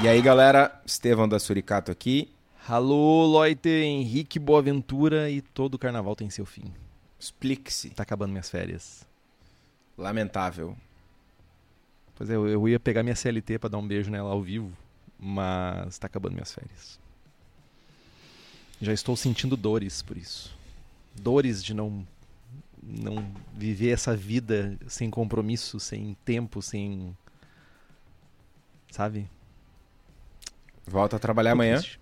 E aí, galera, Estevão da Suricato aqui. Alô, Loite, Henrique Boaventura e todo carnaval tem seu fim. Explique-se. Tá acabando minhas férias. Lamentável. Pois é, eu, ia pegar minha CLT pra dar um beijo nela ao vivo, mas tá acabando minhas férias. Já estou sentindo dores por isso. Dores de não não viver essa vida sem compromisso, sem tempo, sem sabe? Volta a trabalhar amanhã. triste.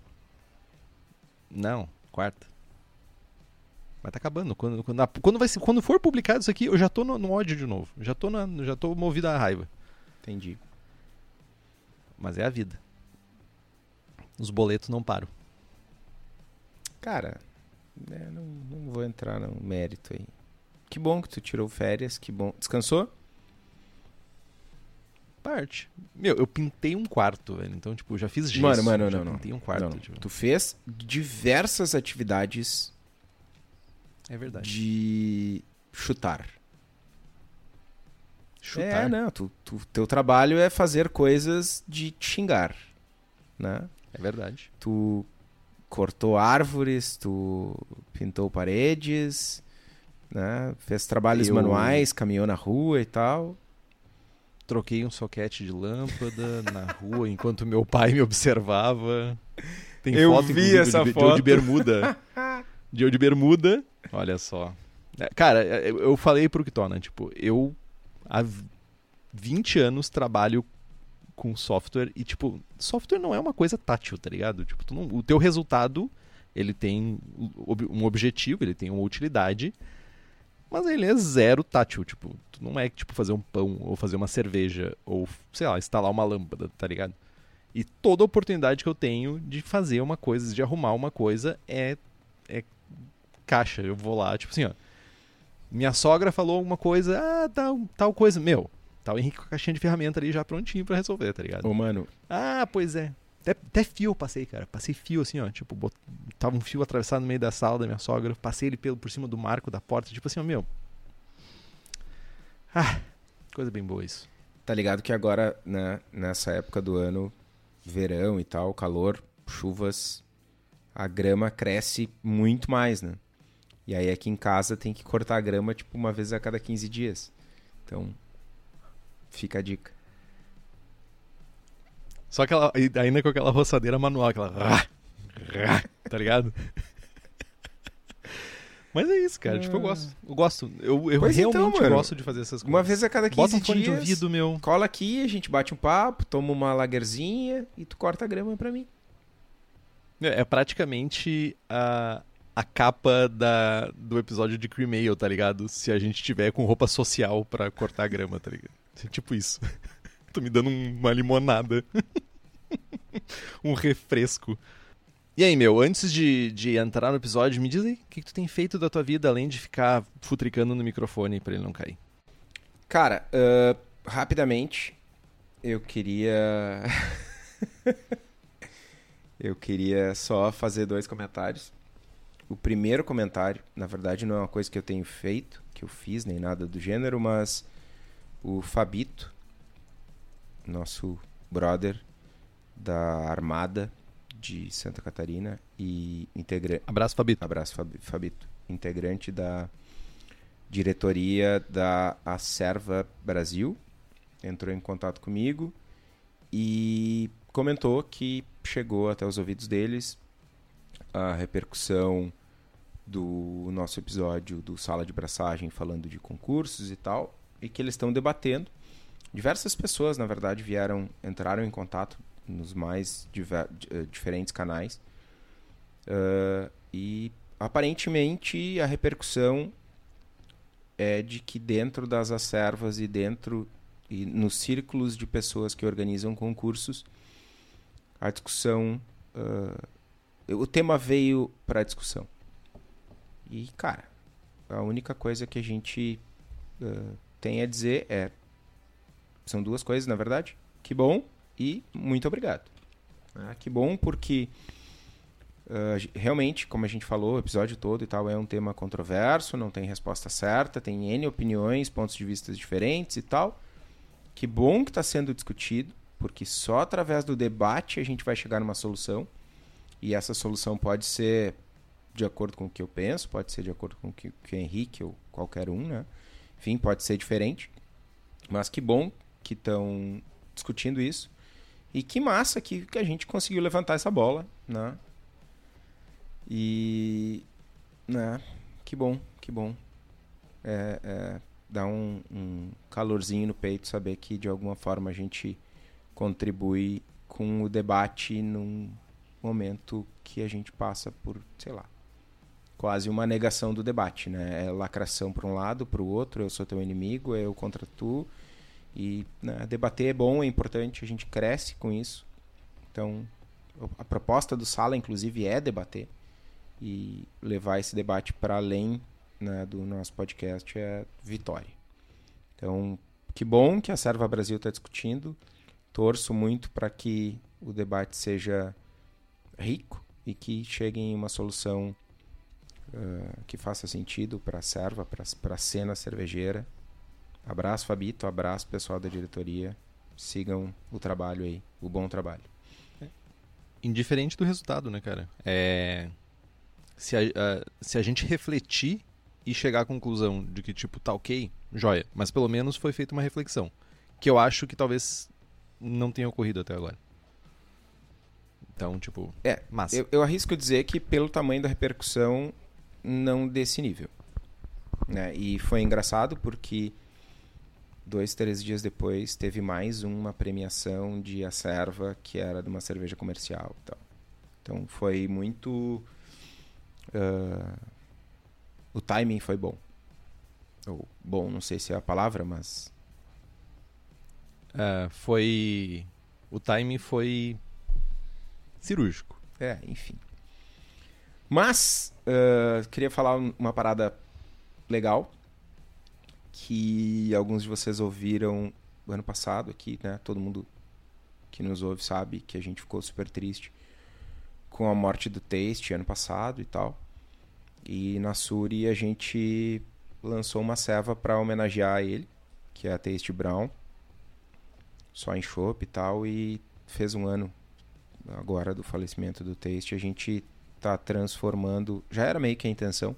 Não, quarta. Mas tá acabando. Quando, quando, quando, vai, quando for publicado isso aqui, eu já tô no, no ódio de novo. Já tô, na, já tô movido à raiva. Entendi. Mas é a vida. Os boletos não param. Cara, né, não, não vou entrar no mérito aí. Que bom que tu tirou férias, que bom. Descansou? Parte. Meu, eu pintei um quarto, velho. Então, tipo, já fiz gesso. mano, mano, não, não. pintei um quarto. Não, não. tipo. Tu fez diversas atividades É verdade. de chutar. Chutar. É, não. Tu, tu- teu trabalho é fazer coisas de te xingar, né? É verdade. Tu cortou árvores, tu pintou paredes, né? Fez trabalhos Eu- manuais, caminhou na rua e tal. Troquei um soquete de lâmpada na rua enquanto meu pai me observava. Tem Eu foto, vi essa de, de eu foto. de bermuda. De eu de bermuda. Olha só. É, Cara, eu eu falei pro Kitona, tipo, eu há v- 20 anos trabalho com software e, tipo, software não é uma coisa tátil, tá ligado? Tipo, não- o teu resultado, ele tem um objetivo, ele tem uma utilidade, mas ele é zero tátil, tipo, tu não é tipo fazer um pão ou fazer uma cerveja ou, sei lá, instalar uma lâmpada, tá ligado? E toda oportunidade que eu tenho de fazer uma coisa, de arrumar uma coisa é é caixa. Eu vou lá, tipo assim, ó. Minha sogra falou uma coisa, ah, tal, tal coisa, meu. Tá o Henrique com a caixinha de ferramenta ali já prontinho pra resolver, tá ligado? Ô, mano, Ah, pois é. Até, até fio eu passei, cara. Passei fio assim, ó. Tipo, bot... tava um fio atravessado no meio da sala da minha sogra. Passei ele pelo, por cima do marco da porta. Tipo assim, ó, meu. Ah, coisa bem boa isso. tá ligado que agora, né, nessa época do ano, verão e tal, calor, chuvas, a grama cresce muito mais, né? E aí aqui em casa tem que cortar a grama tipo uma vez a cada 15 dias. Então, fica a dica. Só aquela. e Ainda com aquela roçadeira manual, aquela. tá ligado? Mas é isso, cara. Tipo, eu gosto. Eu gosto. Eu, eu Pois então, realmente mano. gosto de fazer essas coisas. Uma vez a cada 15 Bota um fone dias, de ouvido, meu. cola aqui, a gente bate um papo, toma uma lagerzinha e tu corta a grama pra mim. É é praticamente a, a capa da, do episódio de Cremail, tá ligado? Se a gente tiver com roupa social pra cortar a grama, tá ligado? É tipo isso. Tô me dando um- uma limonada. um refresco. E aí, meu, antes de, de entrar no episódio, me diz aí, o que, que tu tem feito da tua vida além de ficar futricando no microfone pra ele não cair? Cara, ah, rapidamente, eu queria. eu queria só fazer dois comentários. O primeiro comentário, na verdade, não é uma coisa que eu tenho feito, que eu fiz, nem nada do gênero, mas o Fabito, nosso brother da Armada de Santa Catarina e integrante. Abraço, Fabito. Abraço, Fabi- Fabito. Integrante da diretoria da Acerva Brasil. Entrou em contato comigo e comentou que chegou até os ouvidos deles a repercussão do nosso episódio do Sala de Braçagem falando de concursos e tal, e que eles estão debatendo. Diversas pessoas, na verdade, vieram, entraram em contato nos mais diver, uh, diferentes canais. Uh, e aparentemente a repercussão é de que dentro das acervas e dentro e nos círculos de pessoas que organizam concursos, a discussão, uh, o tema veio para a discussão. E cara, a única coisa que a gente uh, tem a dizer é, são duas coisas na verdade. Que bom e muito obrigado. Ah, que bom porque Uh, realmente, como a gente falou, o episódio todo e tal é um tema controverso, não tem resposta certa, tem N opiniões, pontos de vista diferentes e tal. Que bom que está sendo discutido, porque só através do debate a gente vai chegar numa solução. E essa solução pode ser de acordo com o que eu penso, pode ser de acordo com o que, o Henrique ou qualquer um, né? Enfim, pode ser diferente. Mas que bom que estão discutindo isso. E que massa que, que a gente conseguiu levantar essa bola, né? E. Né, que bom, que bom. É, é, dá um, um calorzinho no peito saber que de alguma forma a gente contribui com o debate num momento que a gente passa por, sei lá, quase uma negação do debate, né? É lacração para um lado, para o outro, eu sou teu inimigo, eu contra tu. E né, debater é bom, é importante, a gente cresce com isso. Então, a proposta do Sala, inclusive, é debater e levar esse debate para além né, do nosso podcast é vitória. Então, que bom que a Serva Brasil está discutindo. Torço muito para que o debate seja rico e que chegue em uma solução uh, que faça sentido para a serva, para a cena cervejeira. Abraço, Fabito. Abraço, pessoal da diretoria. Sigam o trabalho aí, o bom trabalho. Indiferente do resultado, né, cara? É se a, se a gente refletir e chegar à conclusão de que, tipo, tá ok, joia. Mas pelo menos foi feita uma reflexão. Que eu acho que talvez não tenha ocorrido até agora. Então, tipo, é, massa. Eu, eu arrisco dizer que pelo tamanho da repercussão, não desse nível. Né? E foi engraçado porque dois, três dias depois teve mais uma premiação de acerva que era de uma cerveja comercial. Então, então foi muito Uh, o timing foi bom. Ou bom, não sei se é a palavra, mas. Uh, foi. O timing foi. cirúrgico. É, enfim. Mas, uh, queria falar uma parada legal que alguns de vocês ouviram ano passado aqui, né? Todo mundo que nos ouve sabe que a gente ficou super triste com a morte do Taste ano passado e tal. E na Suri a gente lançou uma ceva para homenagear ele, que é a Taste Brown, só em chopp e tal, e fez um ano agora do falecimento do Taste. A gente tá transformando, já era meio que a intenção,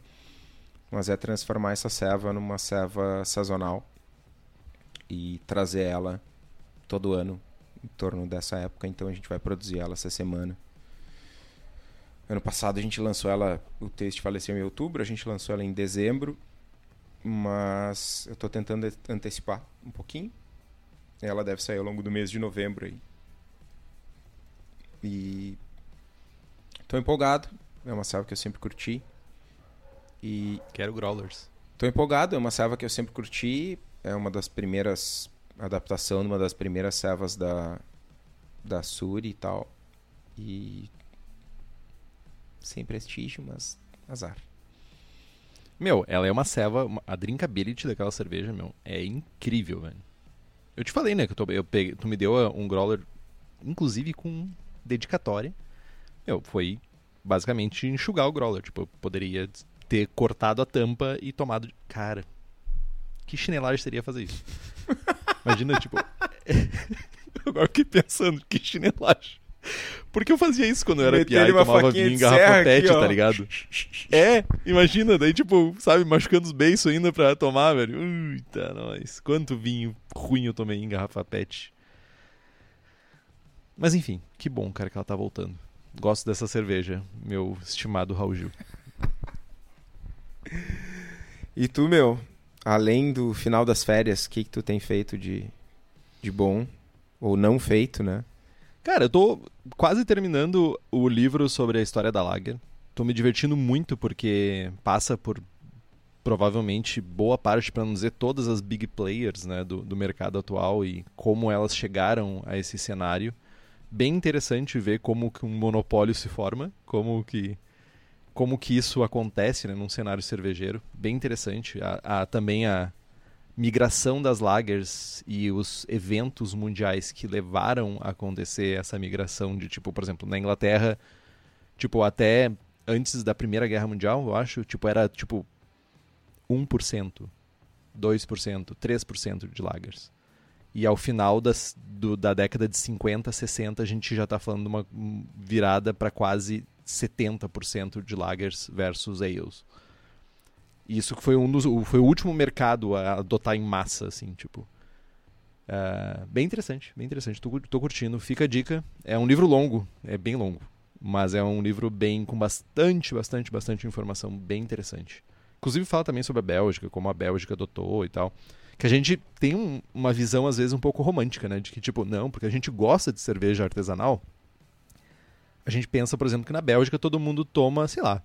mas é transformar essa ceva numa ceva sazonal e trazer ela todo ano em torno dessa época. Então a gente vai produzir ela essa semana Ano passado a gente lançou ela, o texto faleceu em outubro, a gente lançou ela em dezembro, mas eu estou tentando antecipar um pouquinho. Ela deve sair ao longo do mês de novembro aí. E estou empolgado, é uma selva que eu sempre curti. E quero growlers. Estou empolgado, é uma selva que eu sempre curti, é uma das primeiras adaptação de uma das primeiras servas da da Suri e tal. E sem prestígio, mas azar. Meu, ela é uma ceva, a drinkability daquela cerveja, meu, é incrível, velho. Eu te falei, né, que eu, tô, eu peguei, tu me deu uh, um growler, inclusive com dedicatória. Meu, foi basicamente enxugar o growler. Tipo, eu poderia ter cortado a tampa e tomado. Cara, que chinelagem seria fazer isso? Imagina, tipo. Agora eu fiquei pensando, que chinelagem. Porque eu fazia isso quando eu era piada e tomava vinho em garrafa pet, tá ligado? É, imagina, daí tipo, sabe, machucando os beiços ainda pra tomar, velho. Eita, nós. Quanto vinho ruim eu tomei em garrafa pet. Mas enfim, que bom, cara, que ela tá voltando. Gosto dessa cerveja, meu estimado Raul Gil. E tu, meu, além do final das férias, o que, que tu tem feito de, de bom? Ou não feito, né? Cara, eu tô quase terminando o livro sobre a história da Lager. Tô me divertindo muito porque passa por provavelmente boa parte, para não dizer todas as big players né, do, do mercado atual e como elas chegaram a esse cenário. Bem interessante ver como que um monopólio se forma, como que como que isso acontece né, num cenário cervejeiro. Bem interessante. A, a, também a migração das lagers e os eventos mundiais que levaram a acontecer essa migração de tipo, por exemplo, na Inglaterra, tipo, até antes da Primeira Guerra Mundial, eu acho, tipo, era tipo 1%, 2%, 3% de lagers. E ao final das, do, da década de 50, 60, a gente já está falando de uma virada para quase 70% de lagers versus ales. E isso foi um dos, foi o último mercado a adotar em massa, assim, tipo. Uh, bem interessante, bem interessante. Tô, tô curtindo. Fica a dica. É um livro longo, é bem longo. Mas é um livro bem com bastante, bastante, bastante informação, bem interessante. Inclusive fala também sobre a Bélgica, como a Bélgica adotou e tal. Que a gente tem um, uma visão, às vezes, um pouco romântica, né? De que, tipo, não, porque a gente gosta de cerveja artesanal. A gente pensa, por exemplo, que na Bélgica todo mundo toma, sei lá,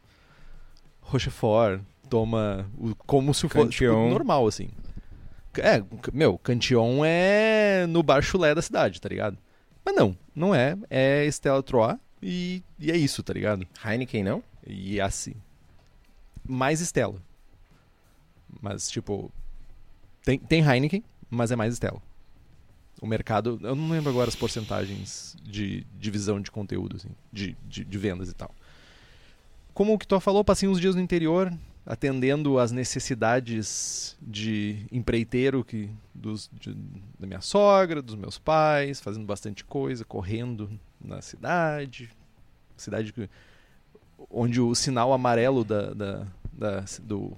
Rochefort, toma o, como se fosse tipo, normal, assim. É, meu, Cantillon é no bar chulé da cidade, tá ligado? Mas não, não é. É Stella Trois e, e é isso, tá ligado? Heineken não? E é assim. Mais Stella. Mas, tipo. Tem, tem Heineken, mas é mais Stella. O mercado. Eu não lembro agora as porcentagens de divisão de conteúdo, assim, de, de, de vendas e tal. Como o que tu falou, passei uns dias no interior, atendendo às necessidades de empreiteiro que dos, de, da minha sogra, dos meus pais, fazendo bastante coisa, correndo na cidade, cidade que, onde o sinal amarelo da, da, da, do,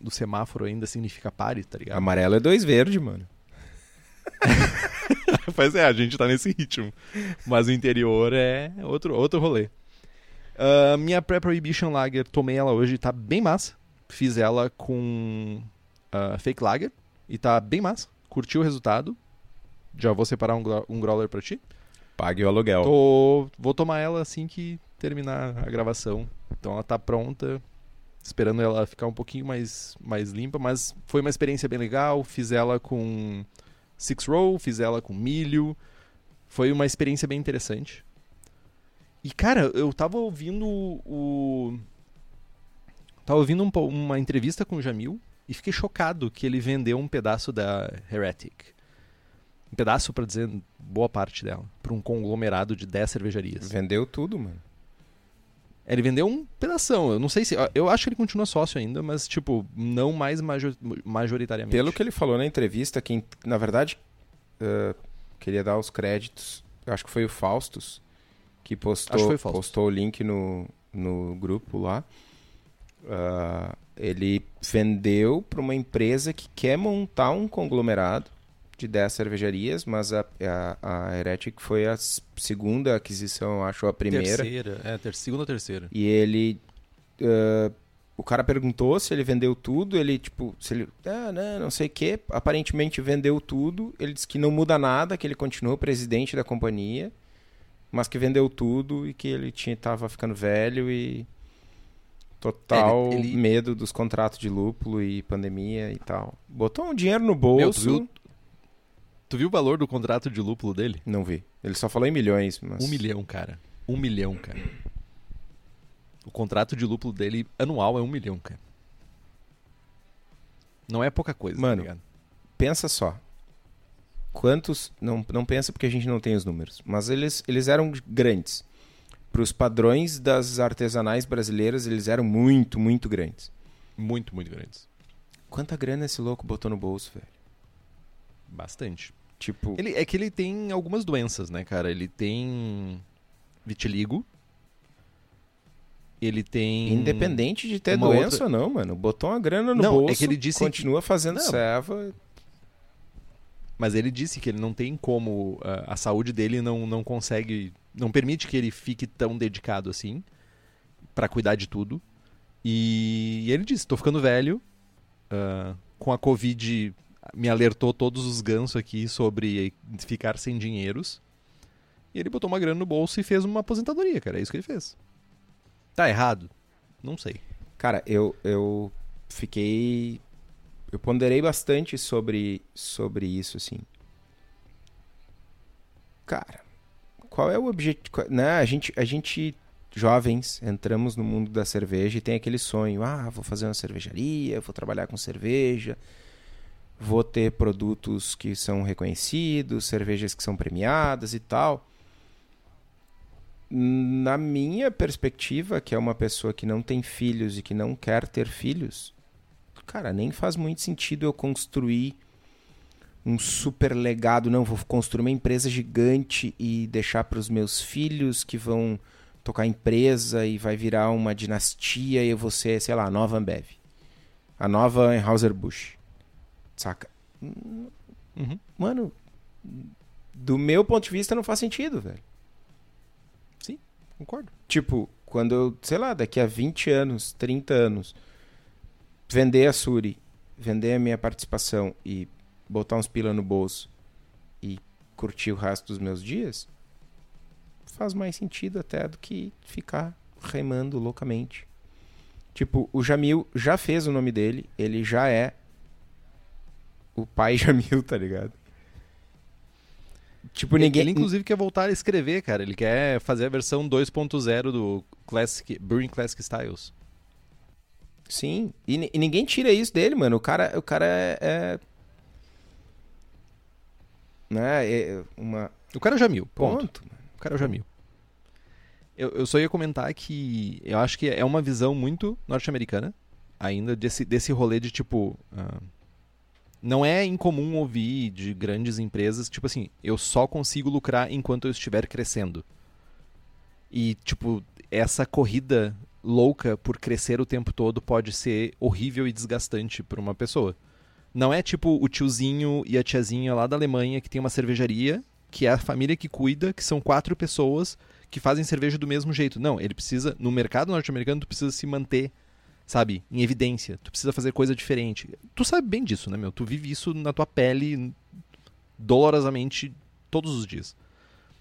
do semáforo ainda significa pare, tá ligado? Amarelo é dois verde, mano. pois é, a gente tá nesse ritmo. Mas o interior é outro, outro rolê. Uh, minha Pre-Prohibition Lager, tomei ela hoje, tá bem massa. Fiz ela com uh, Fake Lager e tá bem massa. Curti o resultado. Já vou separar um, um growler pra ti. Pague o aluguel. Tô, vou tomar ela assim que terminar a gravação. Então ela tá pronta. Esperando ela ficar um pouquinho mais, mais limpa, mas foi uma experiência bem legal. Fiz ela com Six Row, fiz ela com milho. Foi uma experiência bem interessante. E, cara, eu tava ouvindo o. Tava ouvindo um, uma entrevista com o Jamil e fiquei chocado que ele vendeu um pedaço da Heretic. Um pedaço, para dizer boa parte dela, para um conglomerado de 10 cervejarias. Vendeu tudo, mano. Ele vendeu um pedação. Eu não sei se. Eu acho que ele continua sócio ainda, mas, tipo, não mais major, majoritariamente. Pelo que ele falou na entrevista, quem, na verdade, uh, queria dar os créditos. Acho que foi o Faustus que postou, postou o link no, no grupo lá. Uh, ele vendeu para uma empresa que quer montar um conglomerado de 10 cervejarias, mas a, a, a Heretic foi a segunda aquisição, acho, a primeira. Terceira, é, ter, segunda ou terceira. E ele. Uh, o cara perguntou se ele vendeu tudo, ele, tipo, se ele. Ah, não, não sei o quê. Aparentemente vendeu tudo. Ele disse que não muda nada, que ele continua presidente da companhia mas que vendeu tudo e que ele tinha tava ficando velho e total é, ele, ele... medo dos contratos de lúpulo e pandemia e tal. Botou um dinheiro no bolso. Meu, tu, viu, o valor do contrato de lúpulo dele? Não vi. Ele só falou em milhões. Mas... Um milhão, cara. Um milhão, cara. O contrato de lúpulo dele anual é um milhão, cara. Não é pouca coisa, tá Mano, tá pensa só quantos. Não, não pensa porque a gente não tem os números, mas eles, eles eram grandes. Para os padrões das artesanais brasileiras, eles eram muito, muito grandes. Muito, muito grandes. Quanta grana esse louco botou no bolso, velho? Bastante. Tipo. Ele, é que ele tem algumas doenças, né, cara? Ele tem vitiligo. Ele tem. Independente de ter doença outra... ou não, mano. Botou uma grana no não, bolso. É que ele disse continua que... fazendo não. serva. Mas ele disse que ele não tem como. Uh, a saúde dele não, não consegue. Não permite que ele fique tão dedicado assim para cuidar de tudo. E, e ele disse: tô ficando velho. ah, com a Covid me alertou todos os gansos aqui sobre ficar sem dinheiros. E ele botou uma grana no bolso e fez uma aposentadoria, cara. É isso que ele fez. Tá errado? Não sei. Cara, eu, eu fiquei. Eu ponderei bastante sobre, sobre isso, assim. Cara, qual é o objetivo. Né? A, gente, a gente, jovens, entramos no mundo da cerveja e tem aquele sonho: ah, vou fazer uma cervejaria, vou trabalhar com cerveja, vou ter produtos que são reconhecidos, cervejas que são premiadas e tal. Na minha perspectiva, que é uma pessoa que não tem filhos e que não quer ter filhos, cara, nem faz muito sentido eu construir um super legado. Não, vou construir uma empresa gigante e deixar para os meus filhos que vão tocar empresa e vai virar uma dinastia e eu vou ser, sei lá, a nova Ambev. A nova Anheuser-Busch. Saca? Uhum. Mano, do meu ponto de vista não faz sentido, velho. Concordo. Tipo, quando eu, sei lá, daqui a 20 anos, 30 anos, vender a Suri, vender a minha participação e botar uns pila no bolso e curtir o resto dos meus dias, faz mais sentido até do que ficar remando loucamente. Tipo, o Jamil já fez o nome dele, ele já é o pai Jamil, tá ligado? Tipo, ninguém. Ele, inclusive, quer voltar a escrever, cara. Ele quer fazer a versão 2.0 do Classic, Brewing Classic Styles. Sim, e, e ninguém tira isso dele, mano. O cara, o cara é. é... Né? é uma. O cara é o Jamil, ponto. Ponto. O cara é o Jamil. Eu, eu só ia comentar que eu acho que é uma visão muito norte-americana, ainda, desse, desse rolê de tipo. ah, não é incomum ouvir de grandes empresas, tipo assim, eu só consigo lucrar enquanto eu estiver crescendo. E, tipo, essa corrida louca por crescer o tempo todo pode ser horrível e desgastante para uma pessoa. Não é tipo o tiozinho e a tiazinha lá da Alemanha que tem uma cervejaria, que é a família que cuida, que são quatro pessoas que fazem cerveja do mesmo jeito. Não, ele precisa, no mercado norte-americano, tu precisa se manter, sabe, em evidência. Tu precisa fazer coisa diferente. Tu sabe bem disso, né, meu? Tu vive isso na tua pele dolorosamente todos os dias.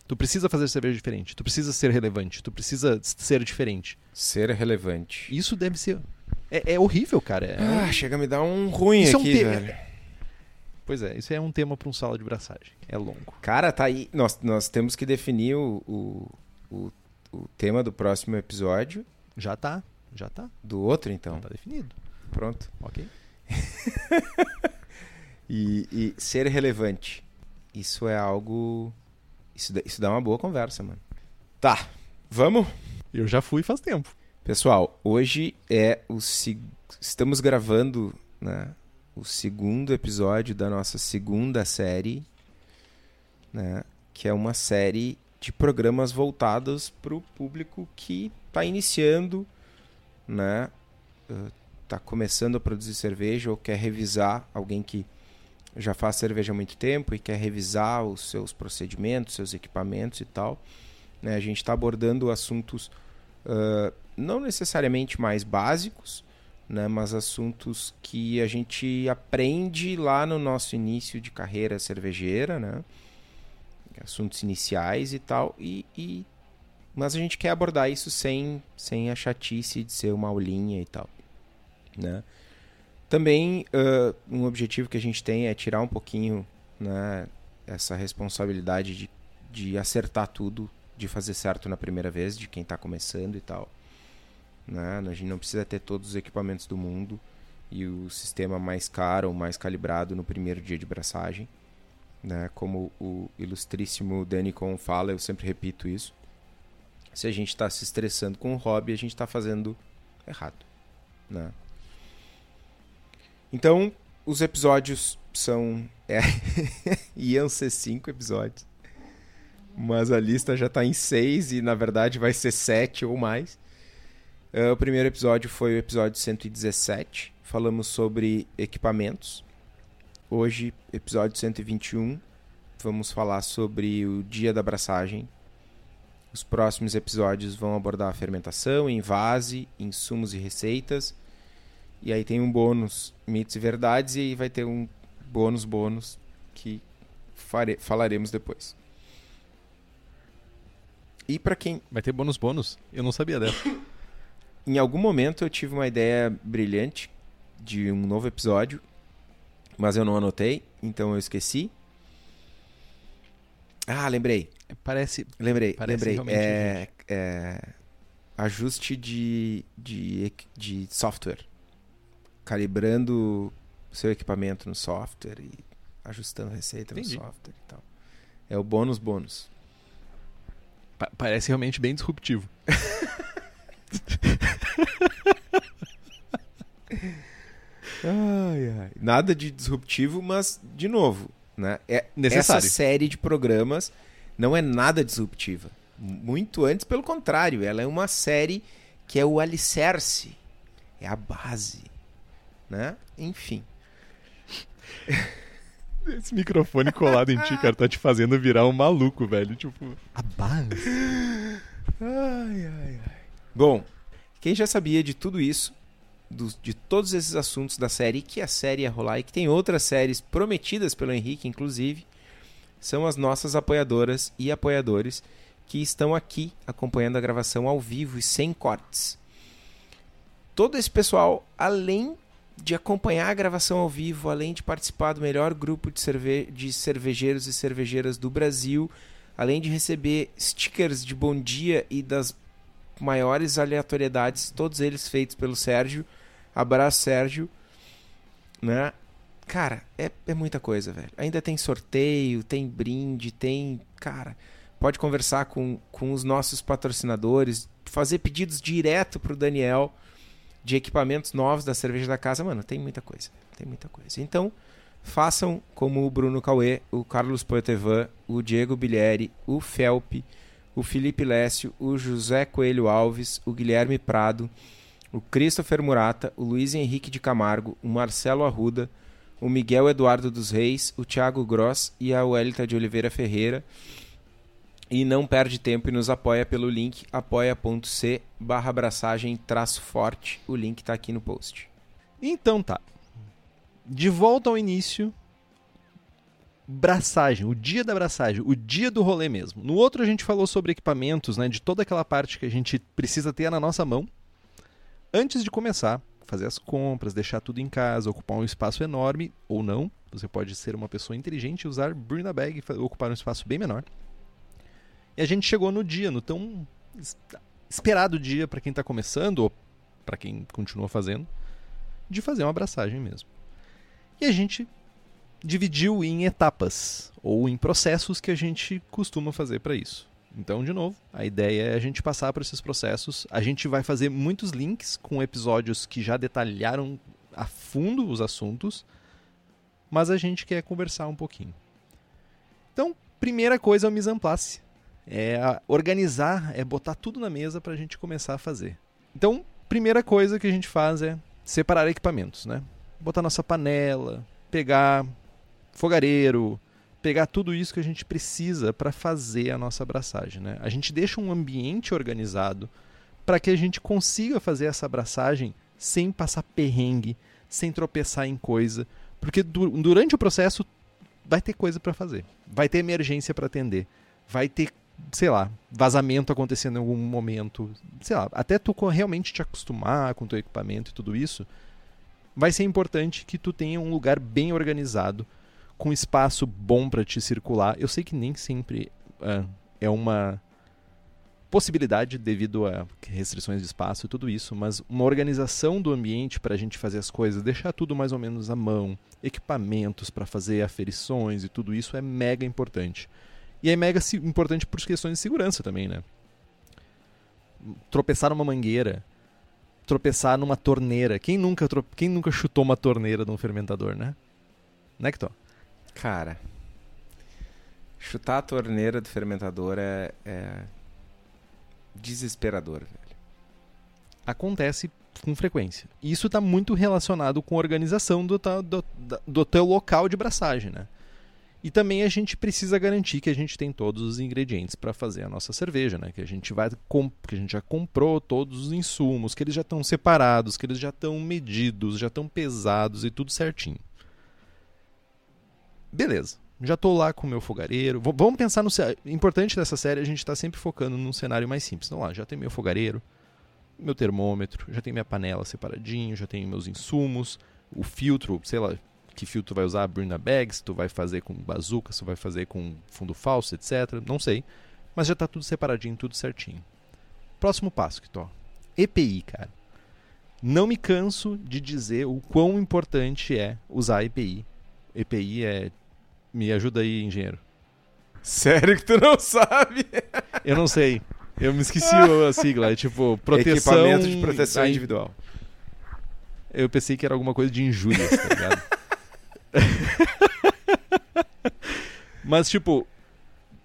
Tu precisa fazer cerveja diferente, tu precisa ser relevante, tu precisa ser diferente. Ser relevante. Isso deve ser. É, é horrível, cara. É Ah, chega a me dar um ruim Isso é um aqui, te- velho. Pois é, isso é um tema para um sala de braçagem. É longo. Cara, tá aí. Nós, nós temos que definir o, o, o, o tema do próximo episódio. Já tá, já tá. Do outro, então. Então tá definido. Pronto. Ok. E, e ser relevante. Isso é algo. Isso, dá- isso dá uma boa conversa, mano. Tá. Vamos? Eu já fui faz tempo. Pessoal, hoje é o. se- Estamos gravando né, o segundo episódio da nossa segunda série, né, que é uma série de programas voltados para o público que está iniciando, né, está começando a produzir cerveja ou quer revisar alguém que já faz cerveja há muito tempo e quer revisar os seus procedimentos, seus equipamentos e tal. Né, a gente está abordando assuntos ah, não necessariamente mais básicos, né, mas assuntos que a gente aprende lá no nosso início de carreira cervejeira, né, assuntos iniciais e tal, e, e- mas a gente quer abordar isso sem, sem a chatice de ser uma aulinha e tal. Né. Também ah, um objetivo que a gente tem é tirar um pouquinho né, essa responsabilidade de, de acertar tudo, de fazer certo na primeira vez, de quem está começando e tal. Né? A gente não precisa ter todos os equipamentos do mundo e o sistema mais caro ou mais calibrado no primeiro dia de braçagem. Né? Como o ilustríssimo Danny Con fala, eu sempre repito isso. Se a gente está se estressando com o hobby, a gente está fazendo errado. Né? Então, os episódios são. É, iam ser cinco episódios. Mas a lista já está em seis e na verdade vai ser sete ou mais. Eh, o primeiro episódio foi o episódio 117. Falamos sobre equipamentos. Hoje, episódio 121, vamos falar sobre o dia da abraçagem. Os próximos episódios vão abordar a fermentação, invase, insumos e receitas. E aí tem um bônus mitos e verdades e aí vai ter um bônus bônus que fare... falaremos depois. E para quem Vai ter bônus bônus? Eu não sabia dessa. em algum momento eu tive uma ideia brilhante de um novo episódio, mas eu não anotei, então eu esqueci. Ah, lembrei. Parece. Lembrei, Parece lembrei. É, é, ajuste de, de, de software. Calibrando o seu equipamento no software e ajustando a receita Entendi. no software e tal. É o bônus bônus. pa- parece realmente bem disruptivo. Ai, ai. Nada de disruptivo, mas, de novo, né? É, Necessário. Essa série de programas não é nada disruptiva. Muito antes, pelo contrário, ela é uma série que é o alicerce, é a base, né? Enfim. Esse microfone colado em ti, cara, tá te fazendo virar um maluco, velho. Tipo. A base. Ai, ai, ai. Bom, quem já sabia de tudo isso, de todos esses assuntos da série, que a série ia rolar e que tem outras séries prometidas pelo Henrique, inclusive, são as nossas apoiadoras e apoiadores que estão aqui acompanhando a gravação ao vivo e sem cortes. Todo esse pessoal, além de acompanhar a gravação ao vivo, além de participar do melhor grupo de, cerve de cervejeiros e cervejeiras do Brasil, além de receber stickers de bom dia e das maiores aleatoriedades, todos eles feitos pelo Sérgio. Abraço, Sérgio. Né? Cara, é, é muita coisa, velho. Ainda tem sorteio, tem brinde, tem. Cara, pode conversar com, com os nossos patrocinadores, fazer pedidos direto pro Daniel de equipamentos novos da cerveja da casa. Mano, tem muita coisa. Tem muita coisa. Então, façam como o Bruno Cauê, o Carlos Poetevan, o Diego Bilieri, o Felpe, o Felipe Lécio, o José Coelho Alves, o Guilherme Prado, o Christopher Murata, o Luiz Henrique de Camargo, o Marcelo Arruda, o Miguel Eduardo dos Reis, o Thiago Gross e a Welita de Oliveira Ferreira. E não perde tempo e nos apoia pelo link apoia.c barra abraçagem traço forte. O link está aqui no post. Então tá. De volta ao início. Braçagem, o dia da braçagem, o dia do rolê mesmo. No outro a gente falou sobre equipamentos, né, de toda aquela parte que a gente precisa ter na nossa mão. Antes de começar, fazer as compras, deixar tudo em casa, ocupar um espaço enorme ou não. Você pode ser uma pessoa inteligente e usar Bring a Bag e ocupar um espaço bem menor. E a gente chegou no dia, no tão es- esperado dia para quem está começando ou para quem continua fazendo, de fazer uma abraçagem mesmo. E a gente dividiu em etapas ou em processos que a gente costuma fazer para isso. Então, de novo, a ideia é a gente passar por esses processos. A gente vai fazer muitos links com episódios que já detalharam a fundo os assuntos, mas a gente quer conversar um pouquinho. Então, primeira coisa é o mise en place. É organizar, é botar tudo na mesa para a gente começar a fazer. Então, primeira coisa que a gente faz é separar equipamentos, né? Botar nossa panela, pegar fogareiro, pegar tudo isso que a gente precisa para fazer a nossa abraçagem, né? A gente deixa um ambiente organizado para que a gente consiga fazer essa abraçagem sem passar perrengue, sem tropeçar em coisa, porque du- durante o processo vai ter coisa para fazer, vai ter emergência para atender, vai ter, sei lá, vazamento acontecendo em algum momento, sei lá, até tu realmente te acostumar com teu equipamento e tudo isso, vai ser importante que tu tenha um lugar bem organizado, com espaço bom para te circular. Eu sei que nem sempre ah, é uma possibilidade devido a restrições de espaço e tudo isso, mas uma organização do ambiente para a gente fazer as coisas, deixar tudo mais ou menos à mão, equipamentos para fazer aferições e tudo isso é mega importante. E é mega importante por questões de segurança também, né? Tropeçar numa mangueira, tropeçar numa torneira. Quem nunca, Quem nunca chutou uma torneira num fermentador, né? Né? Cara, chutar a torneira do fermentador é, é desesperador, velho. acontece com frequência. Isso está muito relacionado com a organização do, do, do teu local de braçagem, né? E também a gente precisa garantir que a gente tem todos os ingredientes para fazer a nossa cerveja, né? Que a gente vai que a gente já comprou todos os insumos, que eles já estão separados, que eles já estão medidos, já estão pesados e tudo certinho. Beleza. Já estou lá com o meu fogareiro. V vamos pensar no importante dessa série, a gente está sempre focando num cenário mais simples. Então lá, já tem meu fogareiro, meu termômetro, já tem minha panela separadinho, já tenho meus insumos, o filtro, sei lá, que filtro tu vai usar, Bruna Bags, tu vai fazer com bazuca, tu vai fazer com fundo falso, etc. Não sei. Mas já está tudo separadinho, tudo certinho. Próximo passo, que tô. EPI, cara. Não me canso de dizer o quão importante é usar EPI. EPI é. Me ajuda aí, engenheiro. Sério que tu não sabe? Eu não sei. Eu me esqueci a sigla. É tipo, proteção. Equipamento de proteção individual. Eu pensei que era alguma coisa de injúrias, tá ligado? Mas, tipo,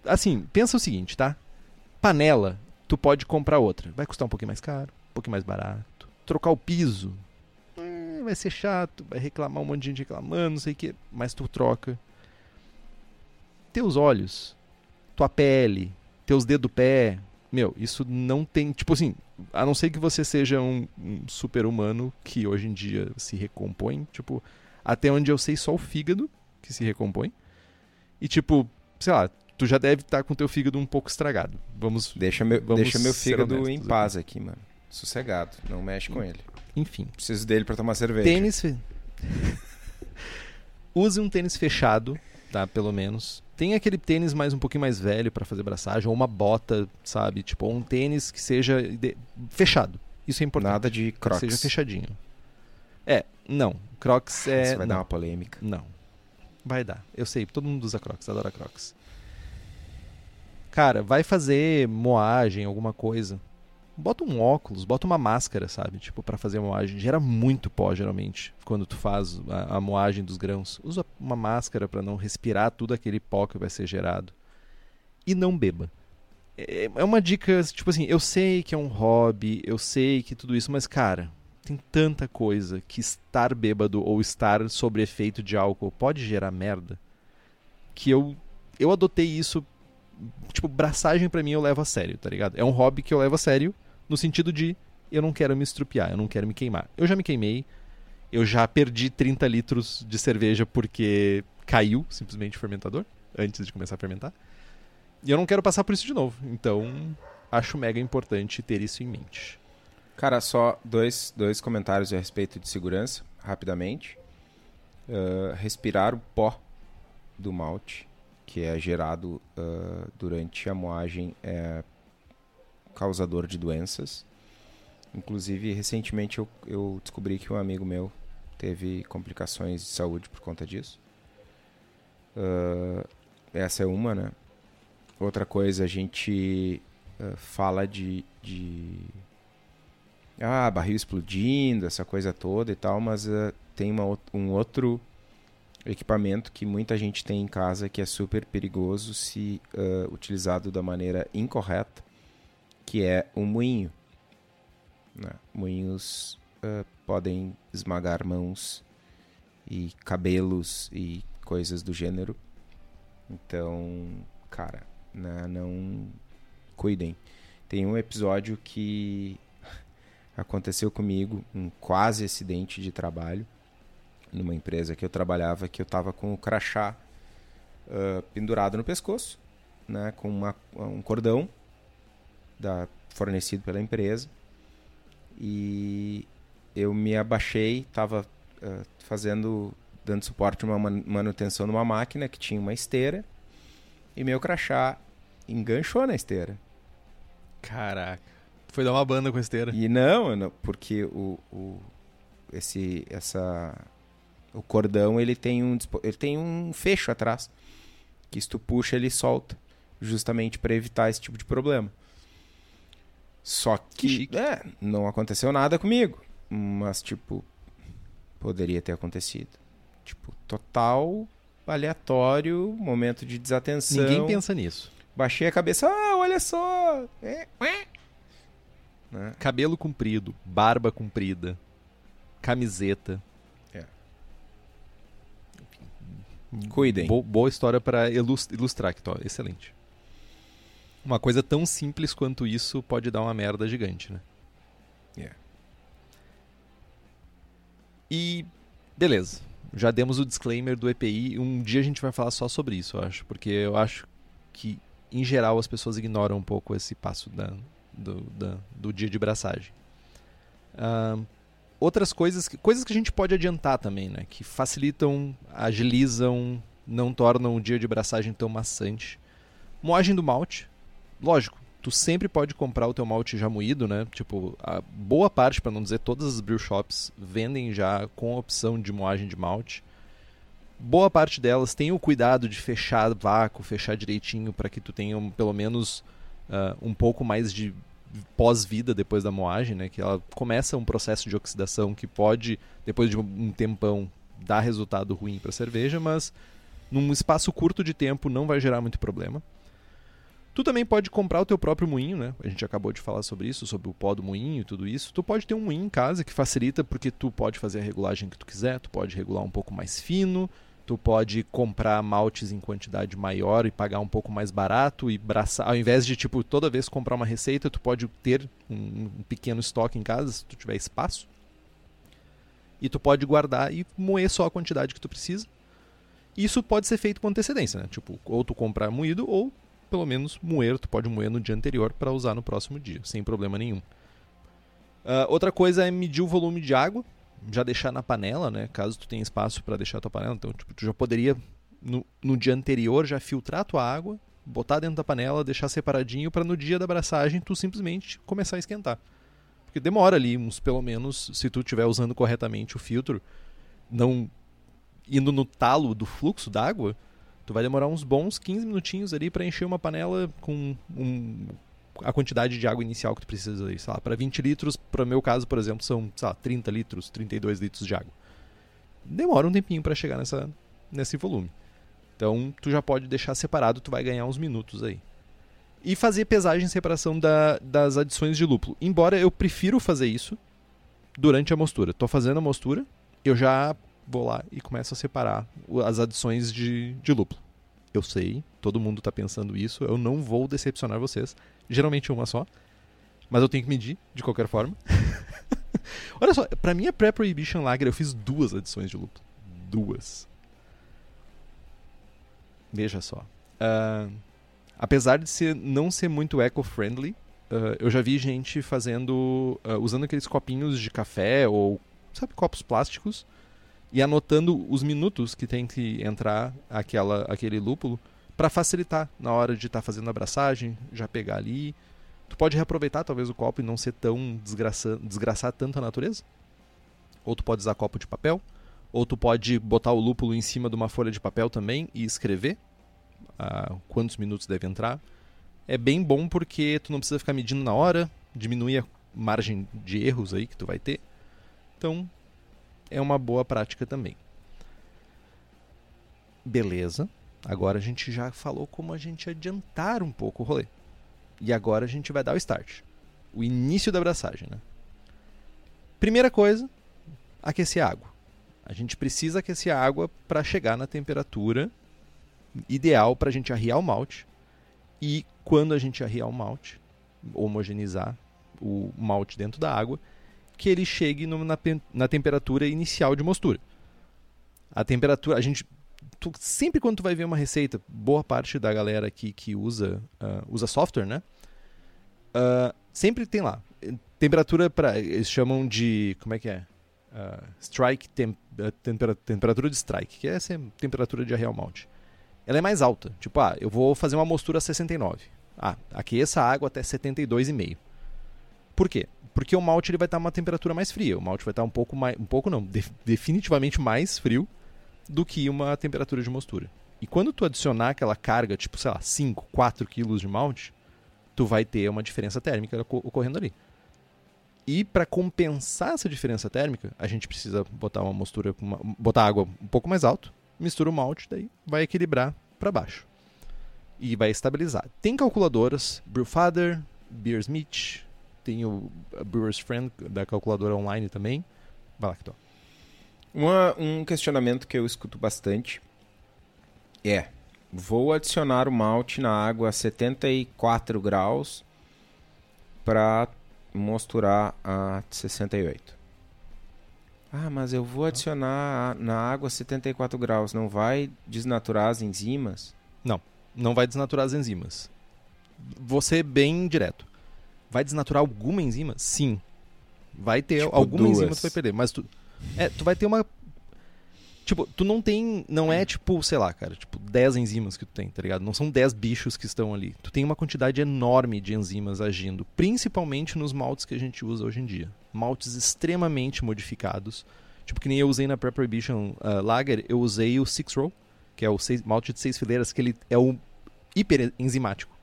assim, pensa o seguinte, tá? Panela, tu pode comprar outra. Vai custar um pouquinho mais caro, um pouquinho mais barato. Trocar o piso, hum, vai ser chato, vai reclamar um monte de gente reclamando, não sei o que, mas tu troca. Teus olhos, tua pele, teus dedos do pé, meu, isso não tem. Tipo assim, a não ser que você seja um, um super-humano que hoje em dia se recompõe, tipo, até onde eu sei, só o fígado que se recompõe. E tipo, sei lá, tu já deve estar tá com teu fígado um pouco estragado. Vamos Deixa meu, vamos deixa meu fígado em paz aqui. aqui, mano. Sossegado, não mexe com ele. Enfim. Preciso dele para tomar cerveja. Tênis. Fe... Use um tênis fechado, tá? Pelo menos. Tem aquele tênis mais um pouquinho mais velho para fazer braçagem, ou uma bota, sabe? Tipo, um tênis que seja de... fechado. Isso é importante. Nada de crocs. Que seja fechadinho. É, não. Crocs é. Isso vai não. dar uma polêmica. Não. Vai dar. Eu sei, todo mundo usa Crocs, adora Crocs. Cara, vai fazer moagem, alguma coisa. Bota um óculos, bota uma máscara, sabe? Tipo, para fazer moagem. Gera muito pó, geralmente, quando tu faz a, a moagem dos grãos. Usa uma máscara para não respirar tudo aquele pó que vai ser gerado. E não beba. É, é uma dica, tipo assim, eu sei que é um hobby, eu sei que tudo isso, mas, cara, tem tanta coisa que estar bêbado ou estar sob efeito de álcool pode gerar merda que eu eu adotei isso tipo braçagem para mim eu levo a sério tá ligado é um hobby que eu levo a sério no sentido de eu não quero me estrupiar eu não quero me queimar. Eu já me queimei eu já perdi 30 litros de cerveja porque caiu simplesmente o fermentador antes de começar a fermentar. E eu não quero passar por isso de novo. Então acho mega importante ter isso em mente. Cara, só dois, dois comentários a respeito de segurança, rapidamente. Uh, respirar o pó do malte, que é gerado uh, durante a moagem, é causador de doenças. Inclusive, recentemente eu, eu descobri que um amigo meu teve complicações de saúde por conta disso. Uh, essa é uma, né? Outra coisa, a gente fala de, de ah, barril explodindo, essa coisa toda e tal, mas uh, tem uma, um outro equipamento que muita gente tem em casa que é super perigoso se uh, utilizado da maneira incorreta, que é um moinho. Né? Moinhos uh, podem esmagar mãos e cabelos e coisas do gênero. Então, cara, né, não cuidem. Tem um episódio que aconteceu comigo um quase acidente de trabalho numa empresa que eu trabalhava que eu estava com o crachá uh, pendurado no pescoço, né, com uma, um cordão da, fornecido pela empresa e eu me abaixei, estava uh, fazendo dando suporte a uma manutenção numa máquina que tinha uma esteira e meu crachá enganchou na esteira. Caraca. Foi dar uma banda com a esteira. E não, não porque o, o, esse, essa, o cordão ele tem, um, ele tem um fecho atrás. Que se tu puxa, ele solta. Justamente para evitar esse tipo de problema. Só que, que é, não aconteceu nada comigo. Mas, tipo, poderia ter acontecido. Tipo, total aleatório, momento de desatenção. Ninguém pensa nisso. Baixei a cabeça, ah, olha só. É, né? Cabelo comprido, barba comprida, camiseta. É. Cuidem. Bo boa história para ilustrar aqui, excelente. Uma coisa tão simples quanto isso pode dar uma merda gigante, né? Yeah. E beleza. Já demos o disclaimer do EPI. Um dia a gente vai falar só sobre isso, eu acho. Porque eu acho que, em geral, as pessoas ignoram um pouco esse passo da, do, da, do dia de braçagem. Uh, outras coisas, coisas que a gente pode adiantar também, né? Que facilitam, agilizam, não tornam o dia de braçagem tão maçante. Moagem do malte. Lógico, tu sempre pode comprar o teu malte já moído, né? Tipo, a boa parte, para não dizer todas as brew shops, vendem já com a opção de moagem de malte. Boa parte delas tem o cuidado de fechar vácuo, fechar direitinho para que tu tenha pelo menos uh, um pouco mais de pós-vida depois da moagem, né? Que ela começa um processo de oxidação que pode, depois de um tempão, dar resultado ruim para a cerveja, mas num espaço curto de tempo não vai gerar muito problema. Tu também pode comprar o teu próprio moinho, né? A gente acabou de falar sobre isso, sobre o pó do moinho e tudo isso. Tu pode ter um moinho em casa que facilita porque tu pode fazer a regulagem que tu quiser, tu pode regular um pouco mais fino, tu pode comprar maltes em quantidade maior e pagar um pouco mais barato e braçar, ao invés de tipo toda vez comprar uma receita, tu pode ter um, um pequeno estoque em casa se tu tiver espaço. E tu pode guardar e moer só a quantidade que tu precisa. Isso pode ser feito com antecedência, né? Tipo, ou tu comprar moído ou pelo menos moer, tu pode moer no dia anterior para usar no próximo dia, sem problema nenhum. Uh, outra coisa é medir o volume de água, já deixar na panela, né? Caso tu tenha espaço para deixar a tua panela, então tipo, tu já poderia no, no dia anterior já filtrar a tua água, botar dentro da panela, deixar separadinho para no dia da abraçagem tu simplesmente começar a esquentar. Porque demora ali uns pelo menos, se tu estiver usando corretamente o filtro, não indo no talo do fluxo d'água, Tu vai demorar uns bons 15 minutinhos ali para encher uma panela com um, a quantidade de água inicial que tu precisa aí, sei lá, para 20 litros, para meu caso, por exemplo, são, sei lá, 30 litros, 32 litros de água. Demora um tempinho para chegar nessa, nesse volume. Então, tu já pode deixar separado, tu vai ganhar uns minutos aí. E fazer pesagem e separação da, das adições de lúpulo. Embora eu prefiro fazer isso durante a mostura. Tô fazendo a mostura, eu já vou lá e começo a separar as adições de, de lúpulo. Eu sei, todo mundo está pensando isso, eu não vou decepcionar vocês. Geralmente uma só, mas eu tenho que medir de qualquer forma. Olha só, para minha pré-prohibition lager eu fiz duas adições de lúpulo. Duas. Veja só. Uh, apesar de ser, não ser muito eco-friendly, uh, eu já vi gente fazendo. Uh, usando aqueles copinhos de café ou, sabe, copos plásticos e anotando os minutos que tem que entrar aquela, aquele lúpulo para facilitar na hora de estar tá fazendo a abraçagem, já pegar ali. Tu pode reaproveitar talvez o copo e não ser tão desgraçar, desgraçar tanto a natureza. Ou tu pode usar copo de papel, ou tu pode botar o lúpulo em cima de uma folha de papel também e escrever uh, quantos minutos deve entrar. É bem bom porque tu não precisa ficar medindo na hora, diminui a margem de erros aí que tu vai ter. Então, é uma boa prática também. Beleza. Agora a gente já falou como a gente adiantar um pouco o rolê. E agora a gente vai dar o start. O início da abraçagem, né? Primeira coisa, aquecer a água. A gente precisa aquecer a água para chegar na temperatura ideal para a gente arriar o malte. E quando a gente arriar o malte, homogeneizar o malte dentro da água, que ele chegue no, na, na temperatura inicial de mostura. A temperatura, a gente tu, sempre quando tu vai ver uma receita, boa parte da galera aqui que usa uh, usa software, né? Uh, sempre tem lá temperatura para eles chamam de como é que é uh, strike temp, tempera, temperatura de strike, que é essa temperatura de arreal malt. Ela é mais alta, tipo ah, eu vou fazer uma mostura a 69. Ah, aqueça a água até 72,5. Por quê? Porque o malte ele vai estar uma temperatura mais fria. O malte vai estar um pouco mais. Um pouco não, de, definitivamente mais frio do que uma temperatura de mostura. E quando tu adicionar aquela carga, tipo, sei lá, 5, 4 quilos de malte, tu vai ter uma diferença térmica ocorrendo ali. E para compensar essa diferença térmica, a gente precisa botar uma mostura, uma, botar água um pouco mais alto, mistura o malte, daí vai equilibrar para baixo. E vai estabilizar. Tem calculadoras, Brewfather, Beersmith, tem o Brewer's Friend da calculadora online também. Vai lá, Kitó. Uma, um questionamento que eu escuto bastante É. Vou adicionar o malte na água a 74 graus para mosturar a 68. Ah, mas eu vou adicionar na água 74 graus, não vai desnaturar as enzimas? Não, não vai desnaturar as enzimas. Você bem direto. Vai desnaturar alguma enzima? Sim. Vai ter Tipo alguma duas. enzima que tu vai perder, mas tu é, tu vai ter uma Tipo, tu não tem. Não é tipo, sei lá, cara, tipo, 10 enzimas que tu tem, tá ligado? Não são 10 bichos que estão ali. Tu tem uma quantidade enorme de enzimas agindo, principalmente nos maltes que a gente usa hoje em dia. Maltes extremamente modificados. Tipo, que nem eu usei na Prep Prohibition uh, Lager, eu usei o Six Row, que é o seis, malte de seis fileiras, que ele é o hiper enzimático.